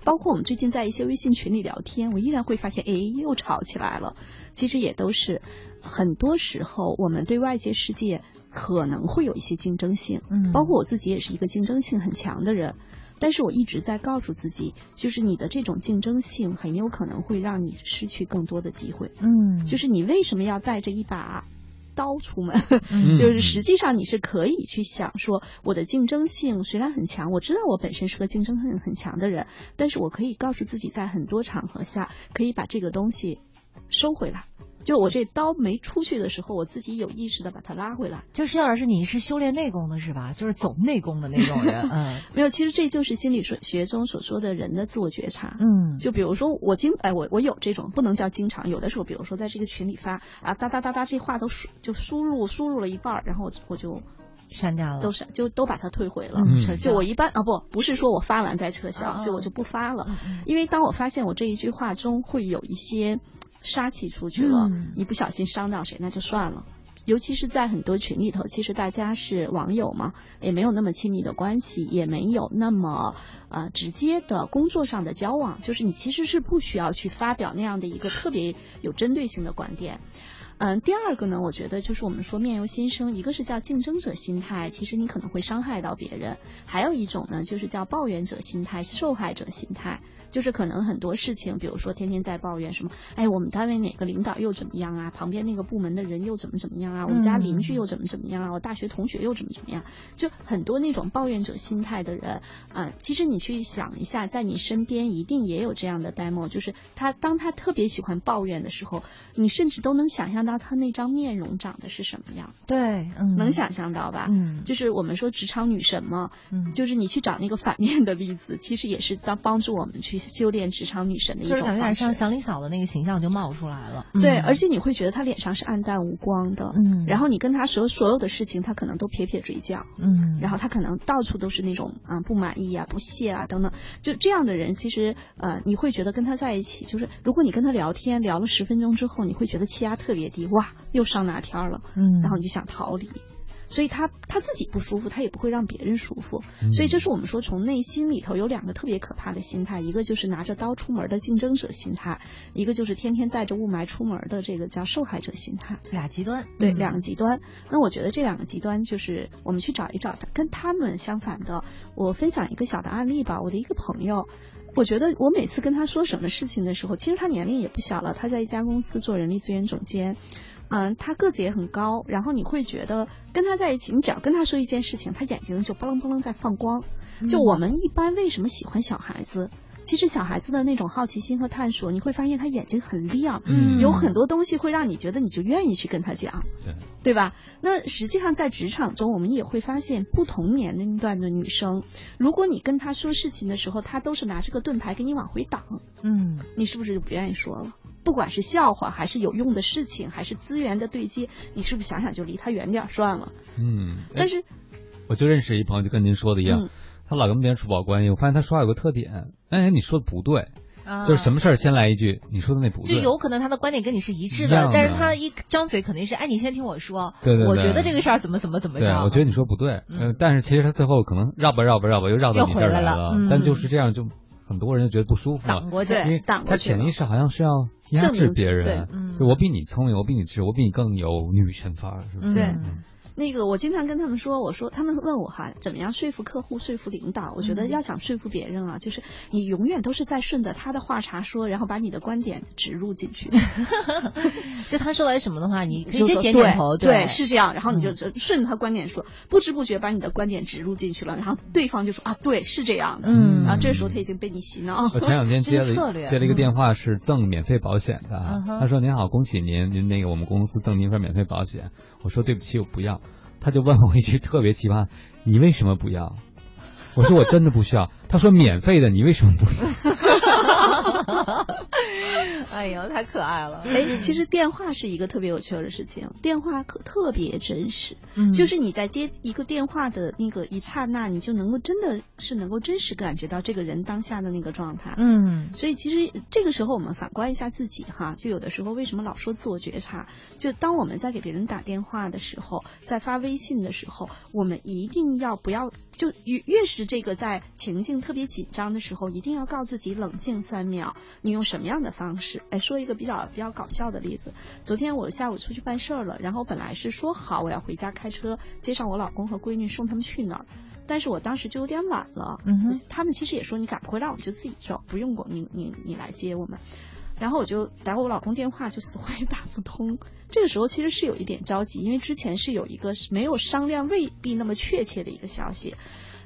包括我们最近在一些微信群里聊天，我依然会发现，哎，又吵起来了。其实也都是很多时候，我们对外界世界可能会有一些竞争性，嗯，包括我自己也是一个竞争性很强的人。但是我一直在告诉自己，就是你的这种竞争性很有可能会让你失去更多的机会，嗯，就是你为什么要带着一把？刀出门，就是实际上你是可以去想说，我的竞争性虽然很强，我知道我本身是个竞争性很强的人，但是我可以告诉自己，在很多场合下可以把这个东西收回来。就我这刀没出去的时候，我自己有意识的把它拉回来。就薛老师，你是修炼内功的是吧？就是走内功的那种人。嗯，没有，其实这就是心理学学中所说的人的自我觉察。嗯，就比如说我经哎我我有这种不能叫经常，有的时候比如说在这个群里发啊哒哒哒哒这话都输就输入输入了一半，然后我就删掉了，都删就都把它退回了。就我一般啊不不是说我发完再撤销，所以我就不发了，因为当我发现我这一句话中会有一些。杀气出去了，你不小心伤到谁那就算了。尤其是在很多群里头，其实大家是网友嘛，也没有那么亲密的关系，也没有那么呃直接的工作上的交往，就是你其实是不需要去发表那样的一个特别有针对性的观点。嗯，第二个呢，我觉得就是我们说面由心生，一个是叫竞争者心态，其实你可能会伤害到别人；还有一种呢，就是叫抱怨者心态、受害者心态，就是可能很多事情，比如说天天在抱怨什么，哎，我们单位哪个领导又怎么样啊？旁边那个部门的人又怎么怎么样啊？我们家邻居又怎么怎么样啊？我大学同学又怎么怎么样？就很多那种抱怨者心态的人，嗯，其实你去想一下，在你身边一定也有这样的 demo，就是他当他特别喜欢抱怨的时候，你甚至都能想象。到他那张面容长得是什么样？对，嗯能想象到吧？嗯，就是我们说职场女神嘛，嗯，就是你去找那个反面的例子，其实也是当帮助我们去修炼职场女神的一种方式。有点像祥林嫂的那个形象就冒出来了。对，而且你会觉得她脸上是暗淡无光的，嗯，然后你跟她说所有的事情，她可能都撇撇嘴角，嗯，然后她可能到处都是那种啊不满意啊、不屑啊等等，就这样的人，其实呃，你会觉得跟她在一起，就是如果你跟她聊天聊了十分钟之后，你会觉得气压特别。哇，又上哪天了？嗯，然后你就想逃离，所以他他自己不舒服，他也不会让别人舒服。所以这是我们说从内心里头有两个特别可怕的心态，一个就是拿着刀出门的竞争者心态，一个就是天天带着雾霾出门的这个叫受害者心态。俩极端，对，两个极端。那我觉得这两个极端就是我们去找一找，跟他们相反的。我分享一个小的案例吧，我的一个朋友。我觉得我每次跟他说什么事情的时候，其实他年龄也不小了，他在一家公司做人力资源总监，嗯，他个子也很高，然后你会觉得跟他在一起，你只要跟他说一件事情，他眼睛就嘣楞嘣楞在放光。就我们一般为什么喜欢小孩子？其实小孩子的那种好奇心和探索，你会发现他眼睛很亮，嗯，有很多东西会让你觉得你就愿意去跟他讲，对，对吧？那实际上在职场中，我们也会发现不同年龄段的女生，如果你跟她说事情的时候，她都是拿着个盾牌给你往回挡，嗯，你是不是就不愿意说了？不管是笑话还是有用的事情，还是资源的对接，你是不是想想就离他远点算了？嗯，但是我就认识一朋友，就跟您说的一样，他老跟别人处不好关系。我发现他说话有个特点，哎，你说的不对，就是什么事儿先来一句，你说的那不对，就有可能他的观点跟你是一致的，但是他一张嘴肯定是，哎，你先听我说，对对，我觉得这个事儿怎么怎么怎么着，我觉得你说不对，嗯，但是其实他最后可能绕吧绕吧绕吧又绕到你这儿来了，但就是这样就。很多人就觉得不舒服，挡过去，因为他潜意识好像是要压制别人，就我比你聪明，我比你智，我比你更有女神范儿，对。那个，我经常跟他们说，我说他们问我哈，怎么样说服客户、说服领导？我觉得要想说服别人啊，就是你永远都是在顺着他的话茬说，然后把你的观点植入进去。就他说完什么的话，你可以先点点头，对，是这样。然后你就顺着他观点说，不知不觉把你的观点植入进去了，然后对方就说啊，对，是这样的。嗯，啊，这时候他已经被你洗脑。我前两天接了接了一个电话，是赠免费保险的。他说：“您好，恭喜您，您那个我们公司赠您一份免费保险。”我说：“对不起，我不要。”他就问我一句特别奇葩：“你为什么不要？”我说：“我真的不需要。”他说：“免费的，你为什么不要？”哎呦，太可爱了！哎，其实电话是一个特别有趣的事情，电话可特别真实。嗯，就是你在接一个电话的那个一刹那，你就能够真的是能够真实感觉到这个人当下的那个状态。嗯，所以其实这个时候我们反观一下自己哈，就有的时候为什么老说自我觉察？就当我们在给别人打电话的时候，在发微信的时候，我们一定要不要就越越是这个在情境特别紧张的时候，一定要告自己冷静三秒。你用什么样的方式？哎，说一个比较比较搞笑的例子。昨天我下午出去办事儿了，然后本来是说好我要回家开车接上我老公和闺女送他们去哪儿，但是我当时就有点晚了。嗯他们其实也说你赶不回来，我们就自己走，不用过你你你来接我们。然后我就打我老公电话，就死活也打不通。这个时候其实是有一点着急，因为之前是有一个没有商量未必那么确切的一个消息。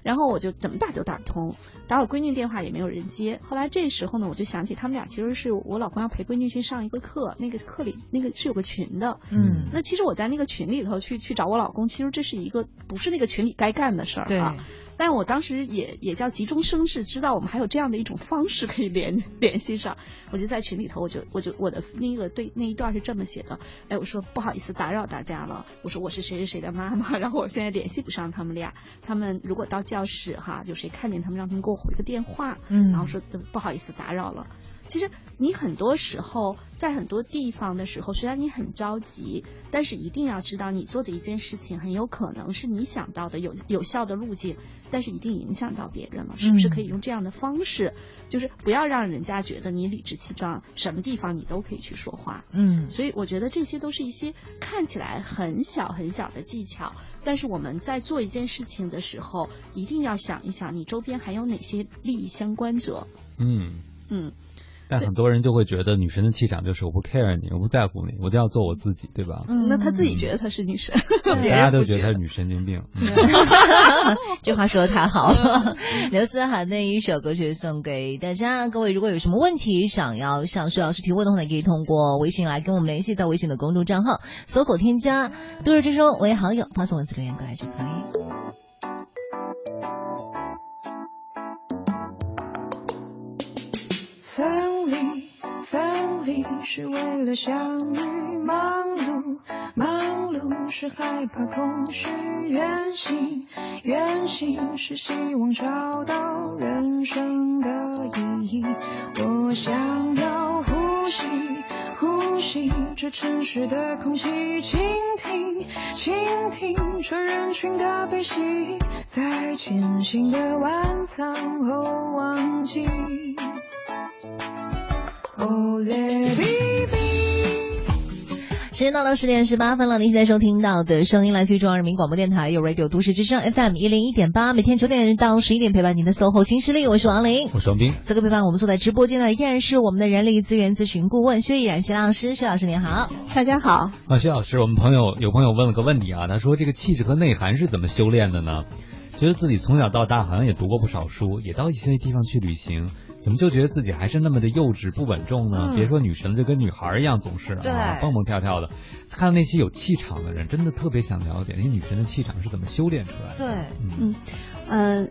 然后我就怎么打都打不通，打我闺女电话也没有人接。后来这时候呢，我就想起他们俩其实是我老公要陪闺女去上一个课，那个课里那个是有个群的。嗯。那其实我在那个群里头去去找我老公，其实这是一个不是那个群里该干的事儿啊。对。但我当时也也叫急中生智，知道我们还有这样的一种方式可以联联系上，我就在群里头，我就我就我的那个对那一段是这么写的，哎，我说不好意思打扰大家了，我说我是谁谁谁的妈妈，然后我现在联系不上他们俩，他们如果到教室哈，有谁看见他们，让他们给我回个电话，嗯，然后说不好意思打扰了。其实你很多时候在很多地方的时候，虽然你很着急，但是一定要知道你做的一件事情很有可能是你想到的有有效的路径，但是一定影响到别人了，是不是可以用这样的方式？就是不要让人家觉得你理直气壮，什么地方你都可以去说话。嗯，所以我觉得这些都是一些看起来很小很小的技巧，但是我们在做一件事情的时候，一定要想一想你周边还有哪些利益相关者。嗯嗯。但很多人就会觉得女神的气场就是我不 care 你，我不在乎你，我就要做我自己，对吧？嗯，那他自己觉得她是女神，大家都觉得她是女神经病。这话说的太好了。刘思涵的一首歌曲送给大家，各位如果有什么问题想要向徐老师提问的话，可以通过微信来跟我们联系，在微信的公众账号搜索添加“都市之声”为好友，发送文字留言过来就可以。是为了相遇，忙碌忙碌是害怕空虚，远行远行是希望找到人生的意义。我想要呼吸呼吸这城市的空气，倾听倾听这人群的悲喜，在艰辛的晚餐后忘记。时间到了十点十八分了，您现在收听到的声音来自于中央人民广播电台有 Radio 都市之声 FM 一零一点八，每天九点到十一点陪伴您的 SOHO 新势力，我是王琳，我是王斌。此刻陪伴我们坐在直播间的依然是我们的人力资源咨询顾问薛逸然薛老师，薛老师您好，大家好。啊，薛老师，我们朋友有朋友问了个问题啊，他说这个气质和内涵是怎么修炼的呢？觉得自己从小到大好像也读过不少书，也到一些地方去旅行，怎么就觉得自己还是那么的幼稚不稳重呢？别说女神了，就跟女孩一样，总是啊蹦蹦跳跳的。看到那些有气场的人，真的特别想了解那些女神的气场是怎么修炼出来的。对，嗯嗯。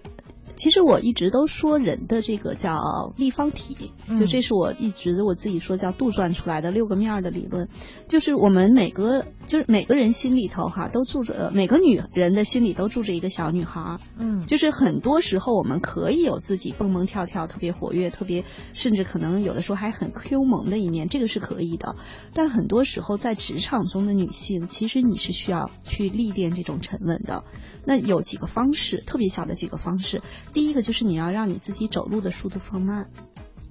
其实我一直都说人的这个叫立方体，就这是我一直我自己说叫杜撰出来的六个面的理论，就是我们每个就是每个人心里头哈都住着，每个女人的心里都住着一个小女孩，嗯，就是很多时候我们可以有自己蹦蹦跳跳、特别活跃、特别甚至可能有的时候还很 Q 萌的一面，这个是可以的。但很多时候在职场中的女性，其实你是需要去历练这种沉稳的。那有几个方式，特别小的几个方式。第一个就是你要让你自己走路的速度放慢，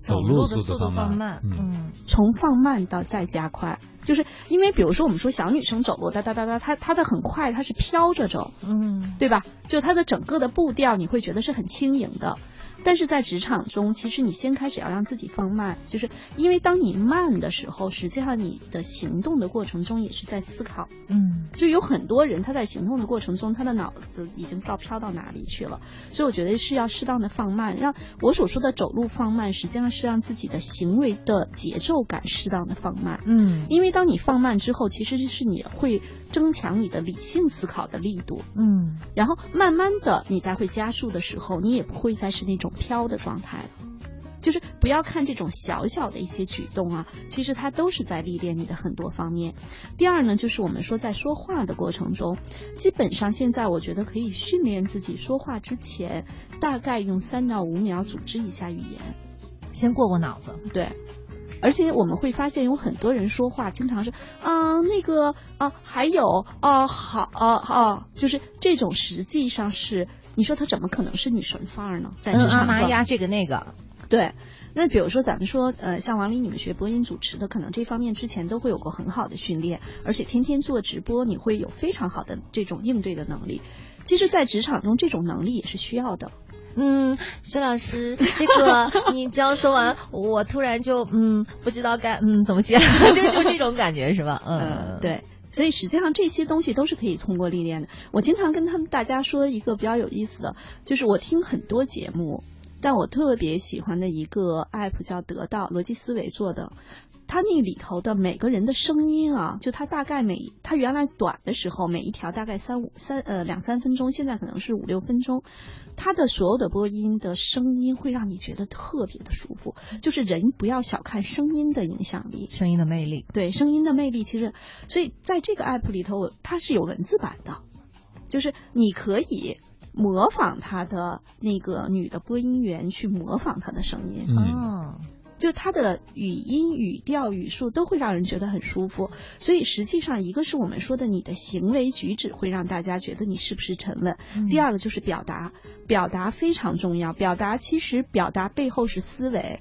走路的速度放慢，嗯，从放慢到再加快，就是因为比如说我们说小女生走路哒哒哒哒，她她的很快，她是飘着走，嗯，对吧？就她的整个的步调你会觉得是很轻盈的。但是在职场中，其实你先开始要让自己放慢，就是因为当你慢的时候，实际上你的行动的过程中也是在思考。嗯，就有很多人他在行动的过程中，他的脑子已经不知道飘到哪里去了。所以我觉得是要适当的放慢，让我所说的走路放慢，实际上是让自己的行为的节奏感适当的放慢。嗯，因为当你放慢之后，其实是你会增强你的理性思考的力度。嗯，然后慢慢的你再会加速的时候，你也不会再是那种。飘的状态了就是不要看这种小小的一些举动啊，其实它都是在历练你的很多方面。第二呢，就是我们说在说话的过程中，基本上现在我觉得可以训练自己说话之前，大概用三到五秒组织一下语言，先过过脑子。对，而且我们会发现有很多人说话经常是啊那个啊还有啊好啊啊，就是这种实际上是。你说她怎么可能是女神范儿呢？在职场上，呀，这个那个，对。那比如说咱们说，呃，像王丽你们学播音主持的，可能这方面之前都会有过很好的训练，而且天天做直播，你会有非常好的这种应对的能力。其实，在职场中，这种能力也是需要的。嗯，薛老师，这个 你刚说完，我突然就嗯不知道该嗯怎么接，就就这种感觉是吧？嗯，对。所以实际上这些东西都是可以通过历练的。我经常跟他们大家说一个比较有意思的，就是我听很多节目，但我特别喜欢的一个 app 叫得到逻辑思维做的。它那里头的每个人的声音啊，就它大概每它原来短的时候，每一条大概三五三呃两三分钟，现在可能是五六分钟。它的所有的播音的声音会让你觉得特别的舒服。就是人不要小看声音的影响力，声音的魅力。对，声音的魅力其实，所以在这个 app 里头，它是有文字版的，就是你可以模仿它的那个女的播音员去模仿她的声音。嗯。就它的语音、语调、语速都会让人觉得很舒服，所以实际上一个是我们说的你的行为举止会让大家觉得你是不是沉稳，第二个就是表达，表达非常重要，表达其实表达背后是思维。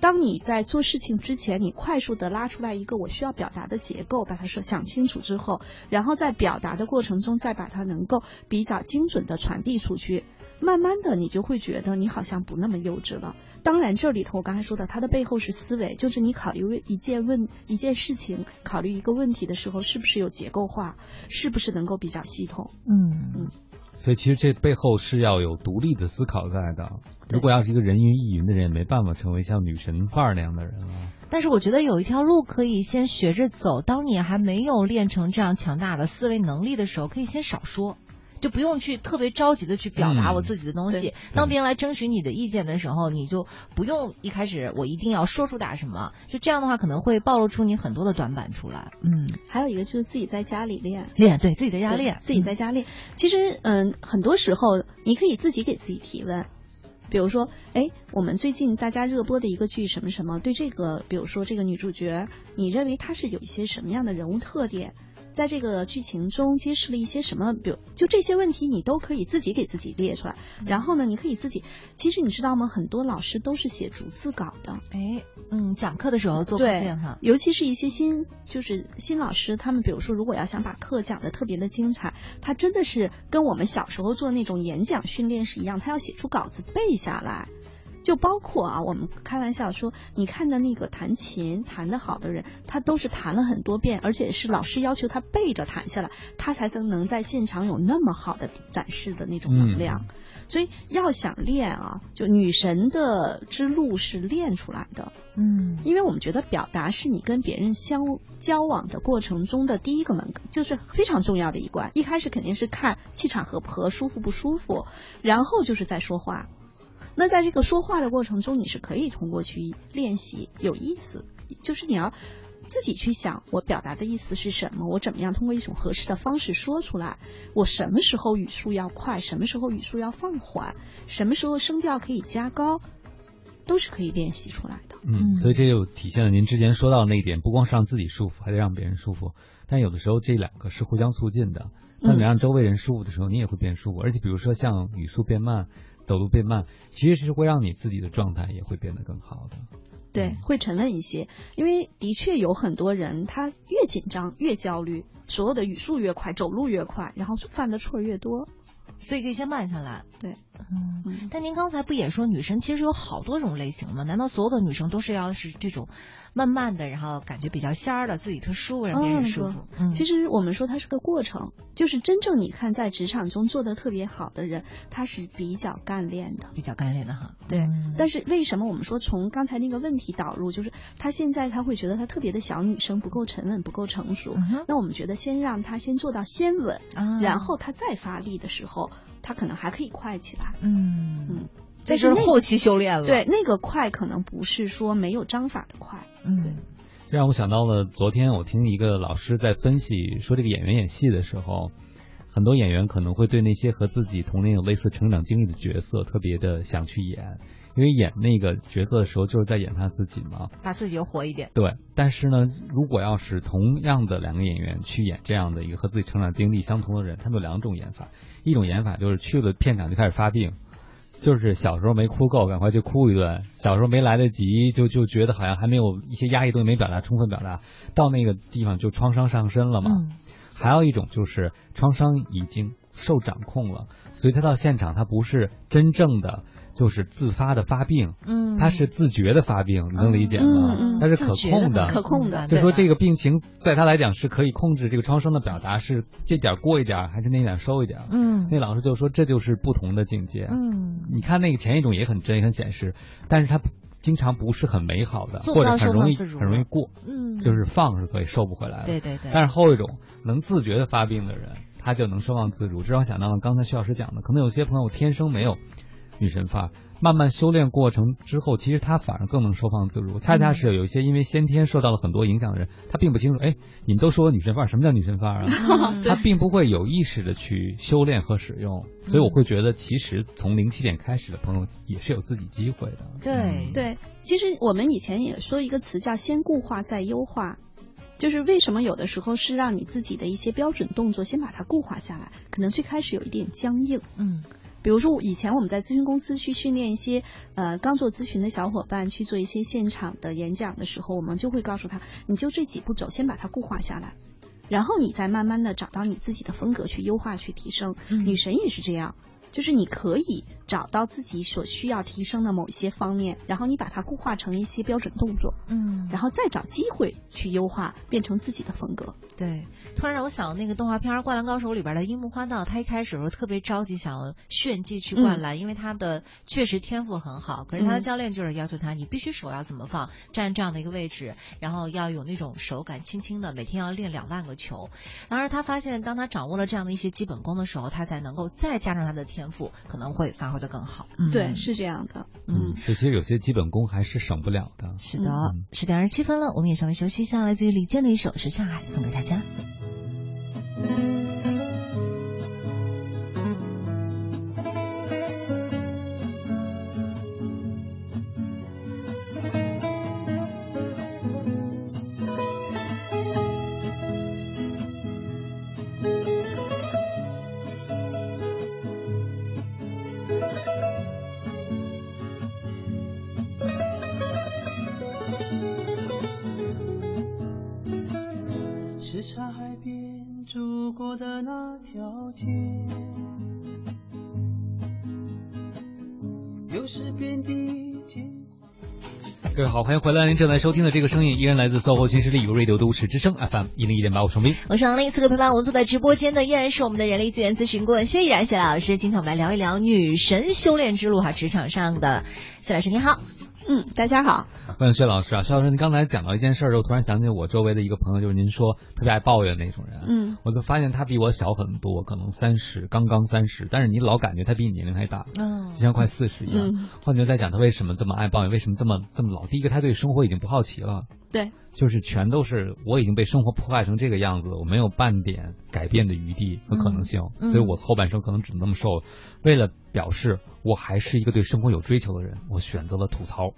当你在做事情之前，你快速的拉出来一个我需要表达的结构，把它说想清楚之后，然后在表达的过程中再把它能够比较精准的传递出去。慢慢的，你就会觉得你好像不那么幼稚了。当然，这里头我刚才说的，它的背后是思维，就是你考虑一件问一件事情，考虑一个问题的时候，是不是有结构化，是不是能够比较系统？嗯嗯。所以其实这背后是要有独立的思考在的。如果要是一个人云亦云的人，也没办法成为像女神范儿那样的人啊。但是我觉得有一条路可以先学着走。当你还没有练成这样强大的思维能力的时候，可以先少说。就不用去特别着急的去表达我自己的东西。当别人来征询你的意见的时候，你就不用一开始我一定要说出点什么。就这样的话，可能会暴露出你很多的短板出来。嗯，还有一个就是自己在家里练练，对自己在家练，自己在家练。其实，嗯，很多时候你可以自己给自己提问，比如说，哎，我们最近大家热播的一个剧什么什么，对这个，比如说这个女主角，你认为她是有一些什么样的人物特点？在这个剧情中揭示了一些什么？比如，就这些问题，你都可以自己给自己列出来。然后呢，你可以自己，其实你知道吗？很多老师都是写逐字稿的。哎，嗯，讲课的时候做课件哈。尤其是一些新，就是新老师，他们比如说，如果要想把课讲的特别的精彩，他真的是跟我们小时候做那种演讲训练是一样，他要写出稿子背下来。就包括啊，我们开玩笑说，你看的那个弹琴弹得好的人，他都是弹了很多遍，而且是老师要求他背着弹下来，他才能能在现场有那么好的展示的那种能量。所以要想练啊，就女神的之路是练出来的。嗯，因为我们觉得表达是你跟别人相交往的过程中的第一个门，就是非常重要的一关。一开始肯定是看气场合不合，舒服不舒服，然后就是在说话。那在这个说话的过程中，你是可以通过去练习有意思，就是你要。自己去想，我表达的意思是什么？我怎么样通过一种合适的方式说出来？我什么时候语速要快？什么时候语速要放缓？什么时候声调可以加高？都是可以练习出来的。嗯，所以这就体现了您之前说到那一点，不光是让自己舒服，还得让别人舒服。但有的时候这两个是互相促进的。当你让周围人舒服的时候，你也会变舒服。而且比如说像语速变慢、走路变慢，其实是会让你自己的状态也会变得更好的。对，会沉稳一些，因为的确有很多人，他越紧张越焦虑，所有的语速越快，走路越快，然后犯的错越多，所以可以先慢下来。对，嗯，但您刚才不也说女生其实有好多种类型吗？难道所有的女生都是要是这种？慢慢的，然后感觉比较仙儿的，自己特舒服，让别人舒服。其实我们说它是个过程，就是真正你看在职场中做的特别好的人，他是比较干练的，比较干练的哈。对。但是为什么我们说从刚才那个问题导入，就是他现在他会觉得他特别的小女生不够沉稳，不够成熟。那我们觉得先让他先做到先稳，然后他再发力的时候，他可能还可以快起来。嗯嗯。这是后期修炼了。对，那个快可能不是说没有章法的快。嗯，这让我想到了昨天我听一个老师在分析说这个演员演戏的时候，很多演员可能会对那些和自己童年有类似成长经历的角色特别的想去演，因为演那个角色的时候就是在演他自己嘛，把自己又活一遍。对，但是呢，如果要是同样的两个演员去演这样的一个和自己成长经历相同的人，他们有两种演法，一种演法就是去了片场就开始发病。就是小时候没哭够，赶快去哭一顿；小时候没来得及，就就觉得好像还没有一些压抑东西没表达充分表达，到那个地方就创伤上身了嘛。还有一种就是创伤已经受掌控了，所以他到现场他不是真正的。就是自发的发病，嗯，他是自觉的发病，你能理解吗？嗯他是可控的，可控的。就说这个病情在他来讲是可以控制，这个创伤的表达是这点过一点，还是那点收一点？嗯，那老师就说这就是不同的境界。嗯，你看那个前一种也很真也很显示，但是他经常不是很美好的，或者很容易很容易过。嗯，就是放是可以收不回来的。对对对。但是后一种能自觉的发病的人，他就能收放自如。这让我想到了刚才徐老师讲的，可能有些朋友天生没有。女神范儿，慢慢修炼过程之后，其实她反而更能收放自如。恰恰是有一些因为先天受到了很多影响的人，他并不清楚，哎，你们都说女神范儿，什么叫女神范儿啊？他并不会有意识的去修炼和使用。所以我会觉得，其实从零起点开始的朋友也是有自己机会的。对对，其实我们以前也说一个词叫先固化再优化，就是为什么有的时候是让你自己的一些标准动作先把它固化下来，可能最开始有一点僵硬。嗯。比如说，以前我们在咨询公司去训练一些呃刚做咨询的小伙伴去做一些现场的演讲的时候，我们就会告诉他，你就这几步走，先把它固化下来，然后你再慢慢的找到你自己的风格去优化去提升。女神也是这样。就是你可以找到自己所需要提升的某一些方面，然后你把它固化成一些标准动作，嗯，然后再找机会去优化，变成自己的风格。对，突然让我想那个动画片《灌篮高手》里边的樱木花道，他一开始时候特别着急想要炫技去灌篮，因为他的确实天赋很好，可是他的教练就是要求他，你必须手要怎么放，站这样的一个位置，然后要有那种手感，轻轻的，每天要练两万个球。然而他发现，当他掌握了这样的一些基本功的时候，他才能够再加上他的。天赋可能会发挥的更好，对，是这样的，嗯，所以其实有些基本功还是省不了的。是的，十点二十七分了，我们也稍微休息一下，来自于李健的一首《是上海》，送给大家。又是遍地各位好，欢迎回来！您正在收听的这个声音依然来自搜狐新势力 Radio 都市之声 FM 一零一点八，我双斌，我是王丽。此刻陪伴我们坐在直播间的依然是我们的人力资源咨询顾问薛逸然薛老师。今天我们来聊一聊女神修炼之路哈，职场上的薛老师你好。嗯，大家好，问薛老师啊，薛老师，您刚才讲到一件事儿，我突然想起我周围的一个朋友，就是您说特别爱抱怨那种人，嗯，我就发现他比我小很多，可能三十，刚刚三十，但是你老感觉他比你年龄还大，嗯，就像快四十一样。换句话在讲，他为什么这么爱抱怨？为什么这么这么老？第一个，他对生活已经不好奇了，对。就是全都是我已经被生活破坏成这个样子，我没有半点改变的余地和可能性，所以我后半生可能只能那么受。为了表示我还是一个对生活有追求的人，我选择了吐槽，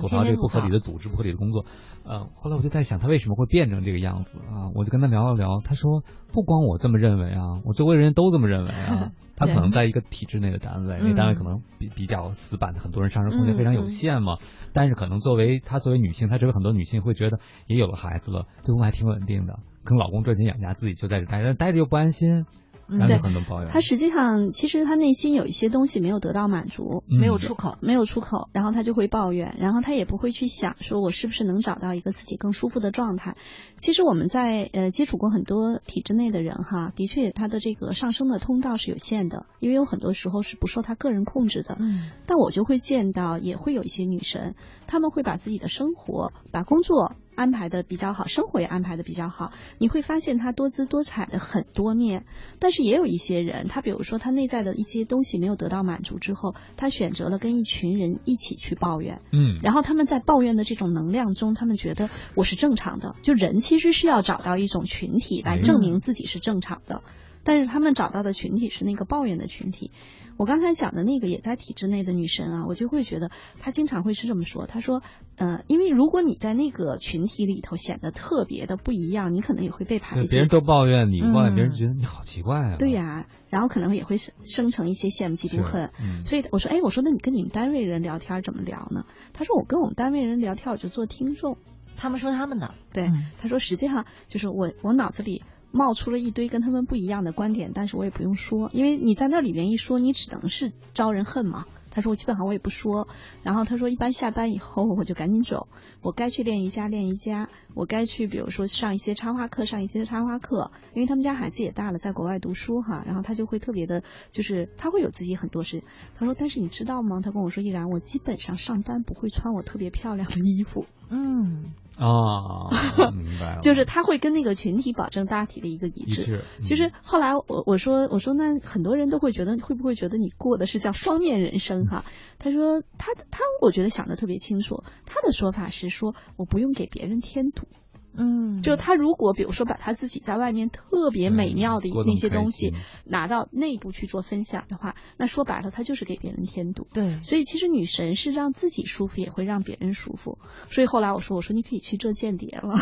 吐槽这个不合理的组织、不合理的工作。呃，后来我就在想，他为什么会变成这个样子啊？我就跟他聊了聊，他说不光我这么认为啊，我周围人都这么认为啊。他可能在一个体制内的单位，那单位可能比比较死板的，很多人上升空间非常有限嘛。但是可能作为她作为女性，她周围很多女性会觉得也有了孩子了，对方还挺稳定的，跟老公赚钱养家，自己就在这待着，待着又不安心。对，他实际上其实他内心有一些东西没有得到满足，没有出口，没有出口，然后他就会抱怨，然后他也不会去想说我是不是能找到一个自己更舒服的状态。其实我们在呃接触过很多体制内的人哈，的确他的这个上升的通道是有限的，因为有很多时候是不受他个人控制的。嗯，但我就会见到也会有一些女神，他们会把自己的生活、把工作。安排的比较好，生活也安排的比较好，你会发现他多姿多彩的很多面。但是也有一些人，他比如说他内在的一些东西没有得到满足之后，他选择了跟一群人一起去抱怨。嗯，然后他们在抱怨的这种能量中，他们觉得我是正常的。就人其实是要找到一种群体来证明自己是正常的，但是他们找到的群体是那个抱怨的群体。我刚才讲的那个也在体制内的女神啊，我就会觉得她经常会是这么说。她说，呃，因为如果你在那个群体里头显得特别的不一样，你可能也会被排挤。别人都抱怨你，抱怨别人觉得你好奇怪啊。对呀，然后可能也会生生成一些羡慕嫉妒恨。所以我说，哎，我说那你跟你们单位人聊天怎么聊呢？他说我跟我们单位人聊天，我就做听众，他们说他们的。对，他说实际上就是我我脑子里。冒出了一堆跟他们不一样的观点，但是我也不用说，因为你在那里面一说，你只能是招人恨嘛。他说我基本上我也不说，然后他说一般下班以后我就赶紧走，我该去练瑜伽练瑜伽，我该去比如说上一些插花课上一些插花课，因为他们家孩子也大了，在国外读书哈，然后他就会特别的，就是他会有自己很多事。他说但是你知道吗？他跟我说依然我基本上上班不会穿我特别漂亮的衣服。嗯。啊，明白了，就是他会跟那个群体保证大体的一个一致。就是后来我我说我说那很多人都会觉得会不会觉得你过的是叫双面人生哈？他说他他我觉得想的特别清楚，他的说法是说我不用给别人添堵。嗯，就他如果比如说把他自己在外面特别美妙的那些东西拿到内部去做分享的话，那说白了他就是给别人添堵。对，所以其实女神是让自己舒服，也会让别人舒服。所以后来我说，我说你可以去做间谍了，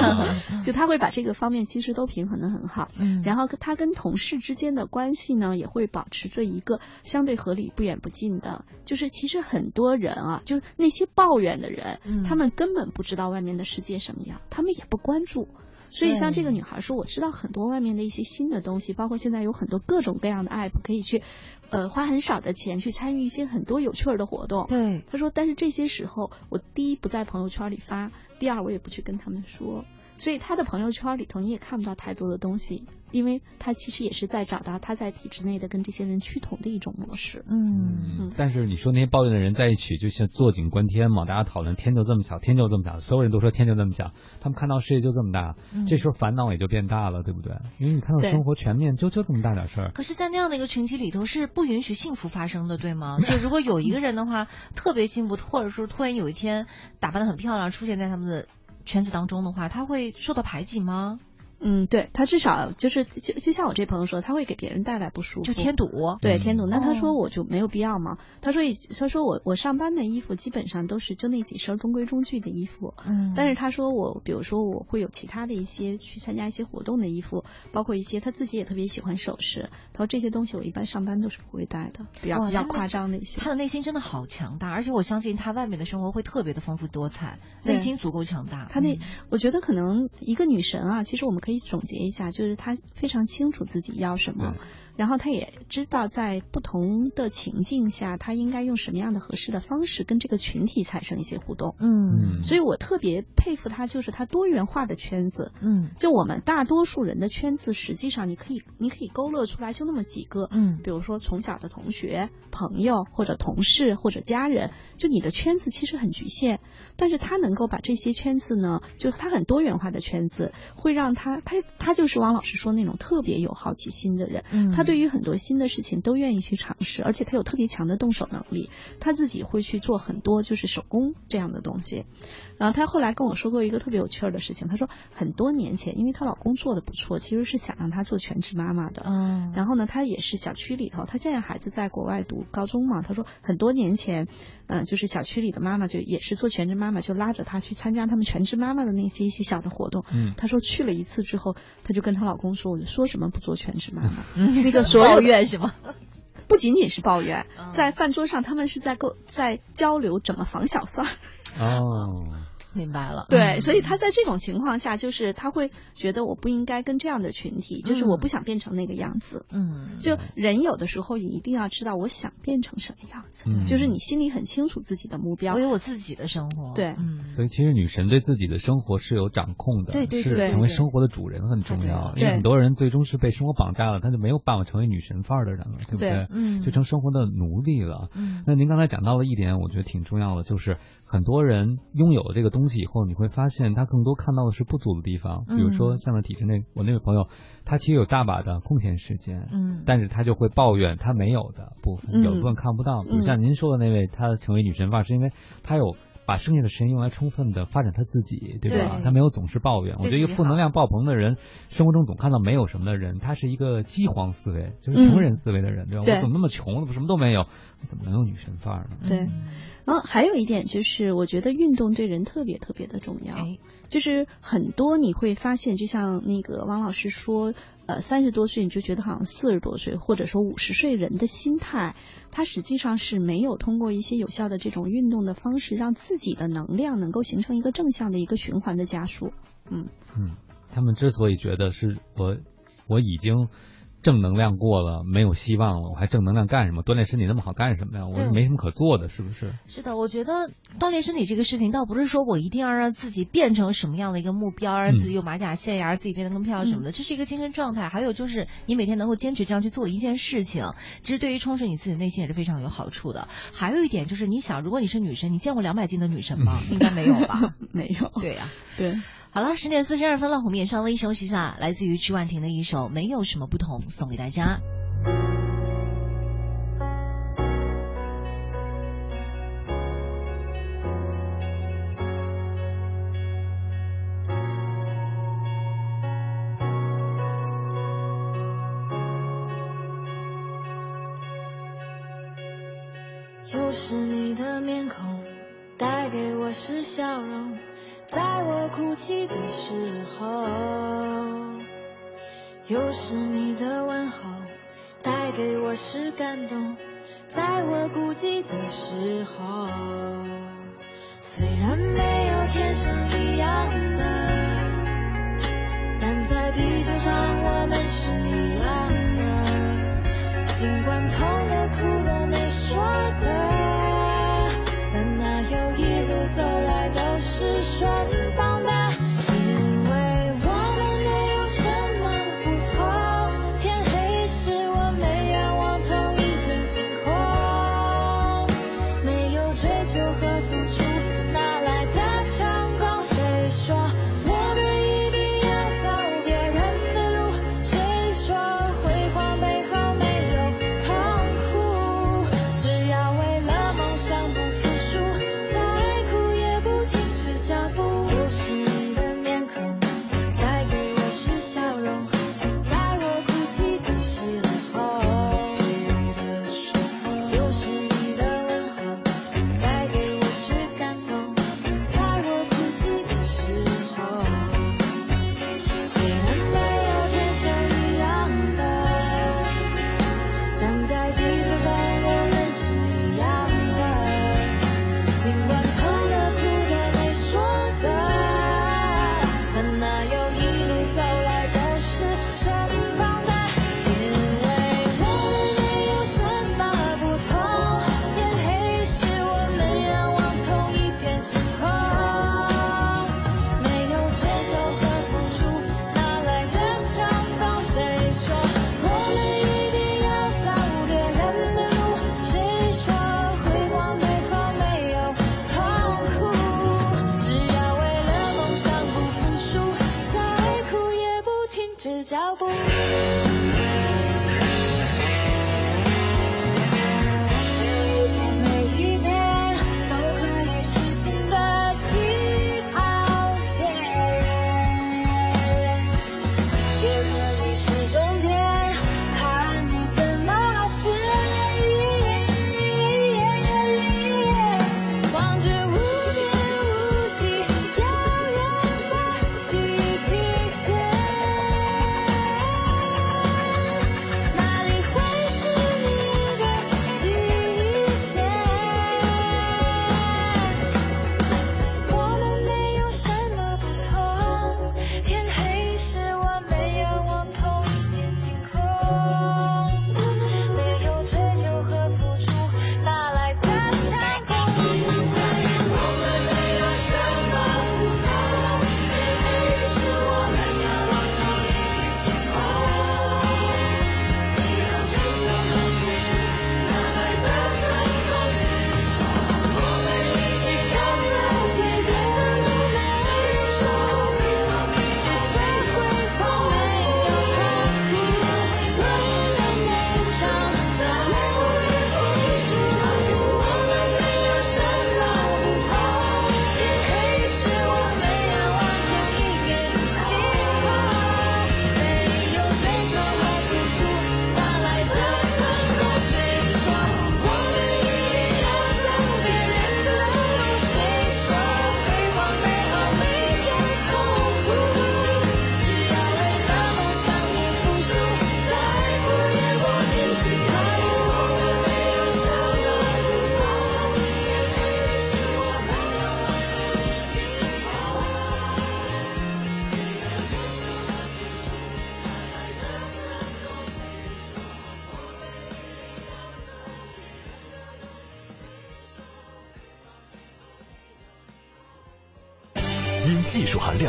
就他会把这个方面其实都平衡的很好。嗯，然后他跟同事之间的关系呢，也会保持着一个相对合理、不远不近的。就是其实很多人啊，就是那些抱怨的人，他们根本不知道外面的世界什么样，他们。也不关注，所以像这个女孩说，我知道很多外面的一些新的东西，包括现在有很多各种各样的 app 可以去，呃，花很少的钱去参与一些很多有趣儿的活动。对，她说，但是这些时候，我第一不在朋友圈里发，第二我也不去跟他们说。所以他的朋友圈里头你也看不到太多的东西，因为他其实也是在找到他在体制内的跟这些人趋同的一种模式。嗯，但是你说那些抱怨的人在一起，就像坐井观天嘛，大家讨论天就这么小，天就这么小，所有人都说天就这么小，他们看到世界就这么大，这时候烦恼也就变大了，对不对？因为你看到生活全面就就这么大点事儿。可是，在那样的一个群体里头是不允许幸福发生的，对吗？就如果有一个人的话特别幸福，或者说突然有一天打扮的很漂亮出现在他们的。圈子当中的话，他会受到排挤吗？嗯，对他至少就是就就像我这朋友说，他会给别人带来不舒服，就添堵。对添堵，那他说我就没有必要吗？他说他说我我上班的衣服基本上都是就那几身中规中矩的衣服。嗯。但是他说我比如说我会有其他的一些去参加一些活动的衣服，包括一些他自己也特别喜欢首饰。他说这些东西我一般上班都是不会带的，比较比较夸张的一些。他的内心真的好强大，而且我相信他外面的生活会特别的丰富多彩，内心足够强大。他那我觉得可能一个女神啊，其实我们。可以总结一下，就是他非常清楚自己要什么。然后他也知道在不同的情境下，他应该用什么样的合适的方式跟这个群体产生一些互动。嗯，所以我特别佩服他，就是他多元化的圈子。嗯，就我们大多数人的圈子，实际上你可以你可以勾勒出来就那么几个。嗯，比如说从小的同学、朋友或者同事或者家人，就你的圈子其实很局限。但是他能够把这些圈子呢，就是他很多元化的圈子，会让他他他就是王老师说那种特别有好奇心的人。嗯，他。对于很多新的事情都愿意去尝试，而且他有特别强的动手能力，他自己会去做很多就是手工这样的东西。然后她后来跟我说过一个特别有趣儿的事情，她说很多年前，因为她老公做的不错，其实是想让她做全职妈妈的。嗯。然后呢，她也是小区里头，她现在孩子在国外读高中嘛。她说很多年前，嗯，就是小区里的妈妈就也是做全职妈妈，就拉着她去参加他们全职妈妈的那些一些小的活动。嗯。她说去了一次之后，她就跟她老公说：“我就说什么不做全职妈妈。”嗯。那个 所有怨是吗？不仅仅是抱怨，在饭桌上他们是在沟在交流怎么防小三儿。哦。明白了，对，所以他在这种情况下，就是他会觉得我不应该跟这样的群体，就是我不想变成那个样子。嗯，就人有的时候也一定要知道我想变成什么样子，就是你心里很清楚自己的目标。我有我自己的生活。对，所以其实女神对自己的生活是有掌控的，对对是成为生活的主人很重要。因为很多人最终是被生活绑架了，他就没有办法成为女神范儿的人了，对不对？嗯，就成生活的奴隶了。嗯，那您刚才讲到了一点，我觉得挺重要的，就是很多人拥有了这个东西以后，你会发。现他更多看到的是不足的地方，比如说像在体制内，我那位朋友，他其实有大把的空闲时间，嗯，但是他就会抱怨他没有的部分，有部分看不到。比如像您说的那位，他成为女神范是因为他有把剩下的时间用来充分的发展他自己，对吧？他没有总是抱怨。我觉得一个负能量爆棚的人，生活中总看到没有什么的人，他是一个饥荒思维，就是穷人思维的人，对吧？我怎么那么穷，怎么什么都没有？怎么能有女神范儿呢？对。然后还有一点就是，我觉得运动对人特别特别的重要。就是很多你会发现，就像那个王老师说，呃，三十多岁你就觉得好像四十多岁，或者说五十岁人的心态，他实际上是没有通过一些有效的这种运动的方式，让自己的能量能够形成一个正向的一个循环的加速。嗯嗯，他们之所以觉得是我我已经。正能量过了，没有希望了，我还正能量干什么？锻炼身体那么好干什么呀？我是没什么可做的，是不是？是的，我觉得锻炼身体这个事情，倒不是说我一定要让自己变成什么样的一个目标，让自己有马甲线呀，让自己变得更漂亮什么的，这是一个精神状态。还有就是你每天能够坚持这样去做一件事情，其实对于充实你自己内心也是非常有好处的。还有一点就是，你想，如果你是女生，你见过两百斤的女生吗？应该没有吧？没有。对呀，对。好了，十点四十二分了，我们也稍微休息一下，来自于曲婉婷的一首《没有什么不同》送给大家。时候，又是你的问候，带给我是感动。在我孤寂的时候，虽然没有天生一样的，但在地球上我们是一样的。尽管痛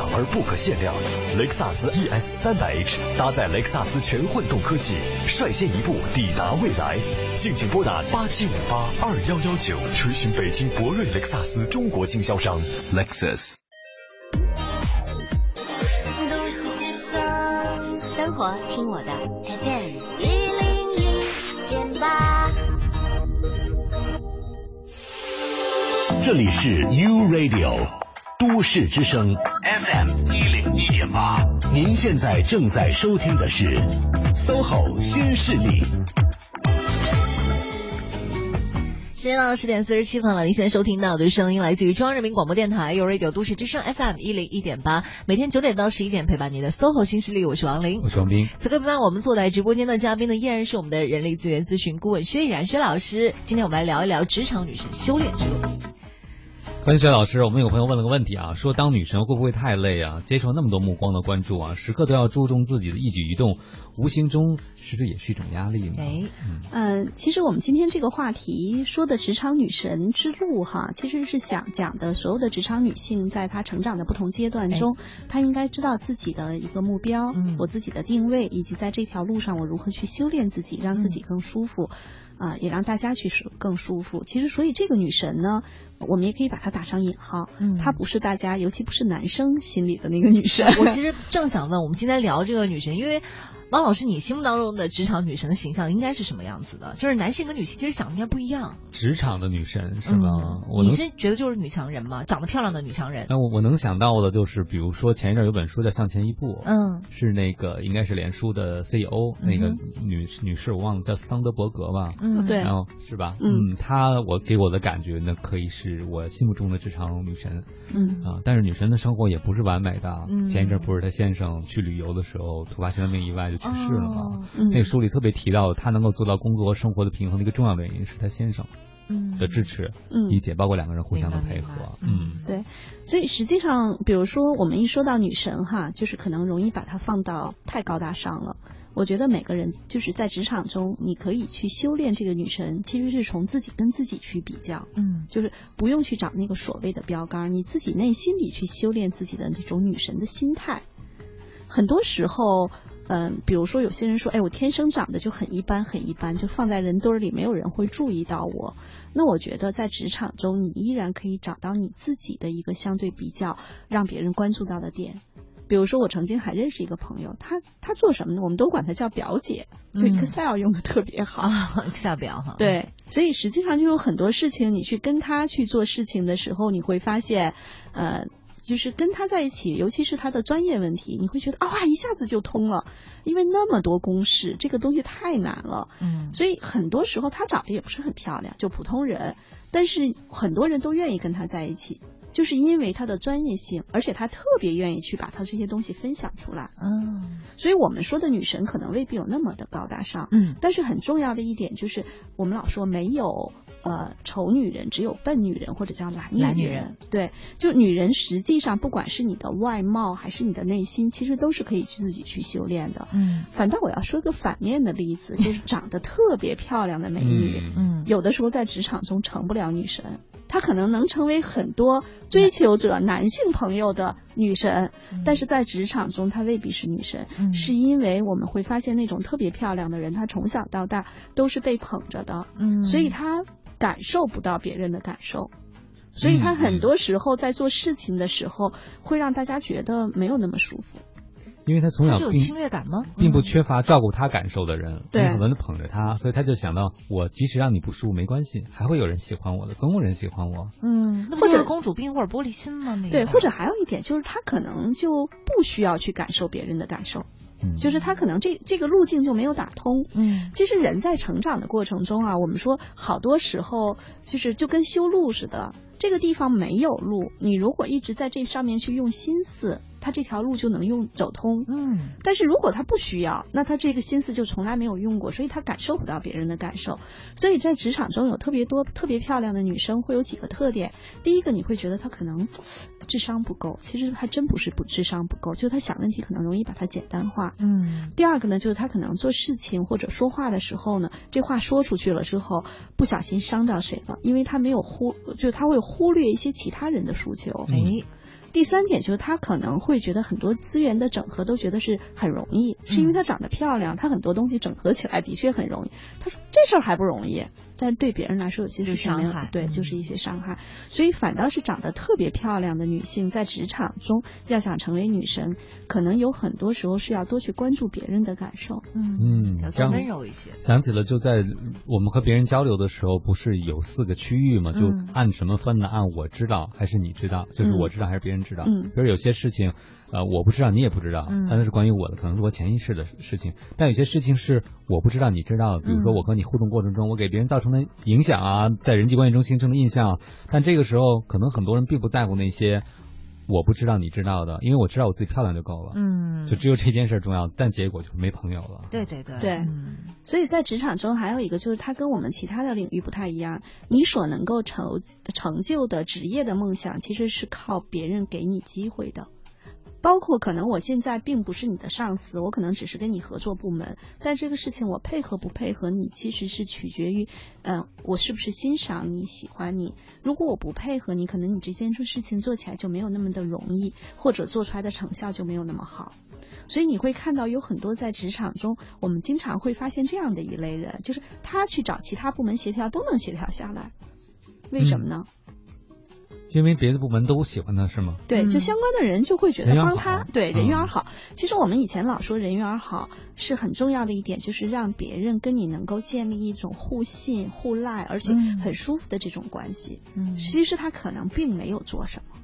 而不可限量，雷克萨斯 ES 三百 H 搭载雷克萨斯全混动科技，率先一步抵达未来。敬请拨打八七五八二幺幺九，垂询北京博瑞雷克萨斯中国经销商 Lexus。生活听我的 FM 一零一点八，这里是 U Radio。都市之声 FM 一零一点八，您现在正在收听的是 SOHO 新势力。时间到了十点四十七分了，您现在收听到的声音来自于中央人民广播电台 u Radio 都市之声 FM 一零一点八，每天九点到十一点陪伴您的 SOHO 新势力，我是王琳，我是王斌。此刻陪伴我们坐在直播间的嘉宾呢，依然是我们的人力资源咨询顾问薛逸然薛老师。今天我们来聊一聊职场女神修炼之路。文学老师，我们有朋友问了个问题啊，说当女神会不会太累啊？接受那么多目光的关注啊，时刻都要注重自己的一举一动，无形中是不是也是一种压力呢？哎，嗯，其实我们今天这个话题说的职场女神之路哈，其实是想讲的所有的职场女性在她成长的不同阶段中，她应该知道自己的一个目标，我自己的定位，以及在这条路上我如何去修炼自己，让自己更舒服。啊，也让大家去舒更舒服。其实，所以这个女神呢，我们也可以把她打上引号。嗯，她不是大家，尤其不是男生心里的那个女神。我其实正想问，我们今天聊这个女神，因为。王老师，你心目当中的职场女神的形象应该是什么样子的？就是男性跟女性其实想的应该不一样。职场的女神是吗？你是觉得就是女强人吗？长得漂亮的女强人？那我我能想到的就是，比如说前一阵有本书叫《向前一步》，嗯，是那个应该是脸书的 CEO 那个女女士，我忘了叫桑德伯格吧？嗯，对，然后是吧？嗯，她我给我的感觉呢，可以是我心目中的职场女神。嗯啊，但是女神的生活也不是完美的。嗯前一阵不是她先生去旅游的时候突发心脏病意外就。去世了嘛？那书里特别提到，他能够做到工作和生活的平衡的一个重要原因是他先生的支持、理解，包括两个人互相的配合。嗯，对。所以实际上，比如说我们一说到女神哈，就是可能容易把它放到太高大上了。我觉得每个人就是在职场中，你可以去修炼这个女神，其实是从自己跟自己去比较。嗯，就是不用去找那个所谓的标杆，你自己内心里去修炼自己的那种女神的心态。很多时候。嗯，比如说有些人说，哎，我天生长得就很一般，很一般，就放在人堆里，没有人会注意到我。那我觉得在职场中，你依然可以找到你自己的一个相对比较让别人关注到的点。比如说，我曾经还认识一个朋友，他他做什么呢？我们都管他叫表姐，所以 Excel 用的特别好，Excel 表哈。对，所以实际上就有很多事情，你去跟他去做事情的时候，你会发现，呃，就是跟他在一起，尤其是他的专业问题，你会觉得啊，一下子就通了，因为那么多公式，这个东西太难了。嗯，所以很多时候她长得也不是很漂亮，就普通人，但是很多人都愿意跟她在一起。就是因为他的专业性，而且他特别愿意去把他这些东西分享出来。嗯，所以我们说的女神可能未必有那么的高大上。嗯，但是很重要的一点就是，我们老说没有呃丑女人，只有笨女人或者叫懒女人。对，就女人实际上不管是你的外貌还是你的内心，其实都是可以去自己去修炼的。嗯，反倒我要说个反面的例子，就是长得特别漂亮的美女，嗯，有的时候在职场中成不了女神。她可能能成为很多追求者男性朋友的女神，但是在职场中她未必是女神，是因为我们会发现那种特别漂亮的人，她从小到大都是被捧着的，嗯。所以她感受不到别人的感受，所以他很多时候在做事情的时候会让大家觉得没有那么舒服。因为他从小有侵略感吗？并不缺乏照顾他感受的人，对，很多人捧着他，所以他就想到，我即使让你不舒服没关系，还会有人喜欢我的，总有人喜欢我。嗯，或者公主病或者玻璃心吗？那个对，或者还有一点就是他可能就不需要去感受别人的感受，就是他可能这这个路径就没有打通。嗯，其实人在成长的过程中啊，我们说好多时候就是就跟修路似的，这个地方没有路，你如果一直在这上面去用心思。他这条路就能用走通，嗯，但是如果他不需要，那他这个心思就从来没有用过，所以他感受不到别人的感受。所以在职场中有特别多特别漂亮的女生，会有几个特点。第一个，你会觉得她可能智商不够，其实还真不是不智商不够，就她想问题可能容易把它简单化。嗯。第二个呢，就是她可能做事情或者说话的时候呢，这话说出去了之后，不小心伤到谁了，因为她没有忽，就是她会忽略一些其他人的诉求。哎。第三点就是他可能会觉得很多资源的整合都觉得是很容易，是因为她长得漂亮，她很多东西整合起来的确很容易。他说这事儿还不容易。但是对别人来说，有些是伤害，对，就是一些伤害。所以反倒是长得特别漂亮的女性，在职场中要想成为女神，可能有很多时候是要多去关注别人的感受。嗯，要更温柔一些。想起了，就在我们和别人交流的时候，不是有四个区域吗？就按什么分呢？按我知道还是你知道？就是我知道还是别人知道？嗯，比如有些事情。呃，我不知道，你也不知道，但那是关于我的，可能是我潜意识的事情。但有些事情是我不知道，你知道，比如说我和你互动过程中，我给别人造成的影响啊，在人际关系中形成的印象。但这个时候，可能很多人并不在乎那些我不知道你知道的，因为我知道我自己漂亮就够了。嗯，就只有这件事重要，但结果就是没朋友了。对对对对，所以在职场中还有一个就是，它跟我们其他的领域不太一样。你所能够成成就的职业的梦想，其实是靠别人给你机会的。包括可能我现在并不是你的上司，我可能只是跟你合作部门，但这个事情我配合不配合你，其实是取决于，嗯，我是不是欣赏你喜欢你。如果我不配合你，可能你这件事情做起来就没有那么的容易，或者做出来的成效就没有那么好。所以你会看到有很多在职场中，我们经常会发现这样的一类人，就是他去找其他部门协调都能协调下来，为什么呢？因为别的部门都喜欢他是吗？对，就相关的人就会觉得帮他，对人缘好。其实我们以前老说人缘好是很重要的一点，就是让别人跟你能够建立一种互信、互赖，而且很舒服的这种关系。嗯，其实他可能并没有做什么。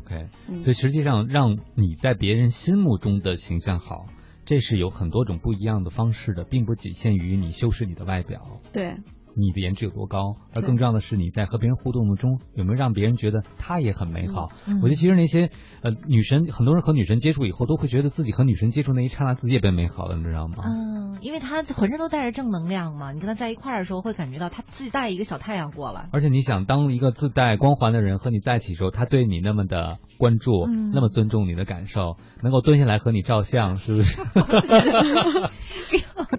OK，所以实际上让你在别人心目中的形象好，这是有很多种不一样的方式的，并不仅限于你修饰你的外表。对。你的颜值有多高，而更重要的是你在和别人互动中有没有让别人觉得他也很美好。我觉得其实那些呃女神，很多人和女神接触以后都会觉得自己和女神接触那一刹那自己也变美好了，你知道吗？嗯，因为她浑身都带着正能量嘛，你跟她在一块儿的时候会感觉到她自己带一个小太阳过来。而且你想，当一个自带光环的人和你在一起的时候，他对你那么的关注，那么尊重你的感受，能够蹲下来和你照相，是不是？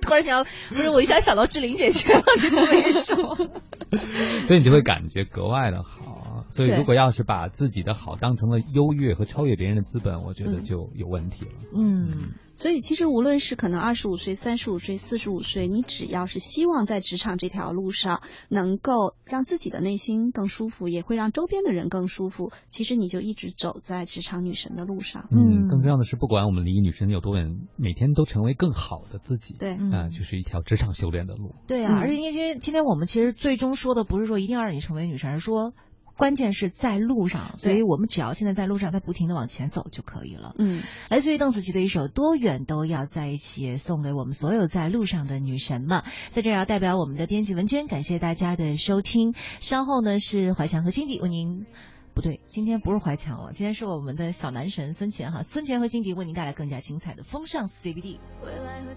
突然想，不是我一下想到志玲姐姐了，你都没说，所以你就会感觉格外的好。所以如果要是把自己的好当成了优越和超越别人的资本，我觉得就有问题了。嗯。所以，其实无论是可能二十五岁、三十五岁、四十五岁，你只要是希望在职场这条路上能够让自己的内心更舒服，也会让周边的人更舒服，其实你就一直走在职场女神的路上。嗯，更重要的是，不管我们离女神有多远，每天都成为更好的自己。对，啊，就是一条职场修炼的路。对啊，而且因为今天我们其实最终说的不是说一定要让你成为女神，而是说。关键是在路上，所以我们只要现在在路上，在不停的往前走就可以了。嗯，来自于邓紫棋的一首《多远都要在一起》，送给我们所有在路上的女神们。在这儿要代表我们的编辑文娟，感谢大家的收听。稍后呢是怀强和金迪为您，不对，今天不是怀强了，今天是我们的小男神孙乾哈，孙乾和金迪为您带来更加精彩的风尚 CBD。未来和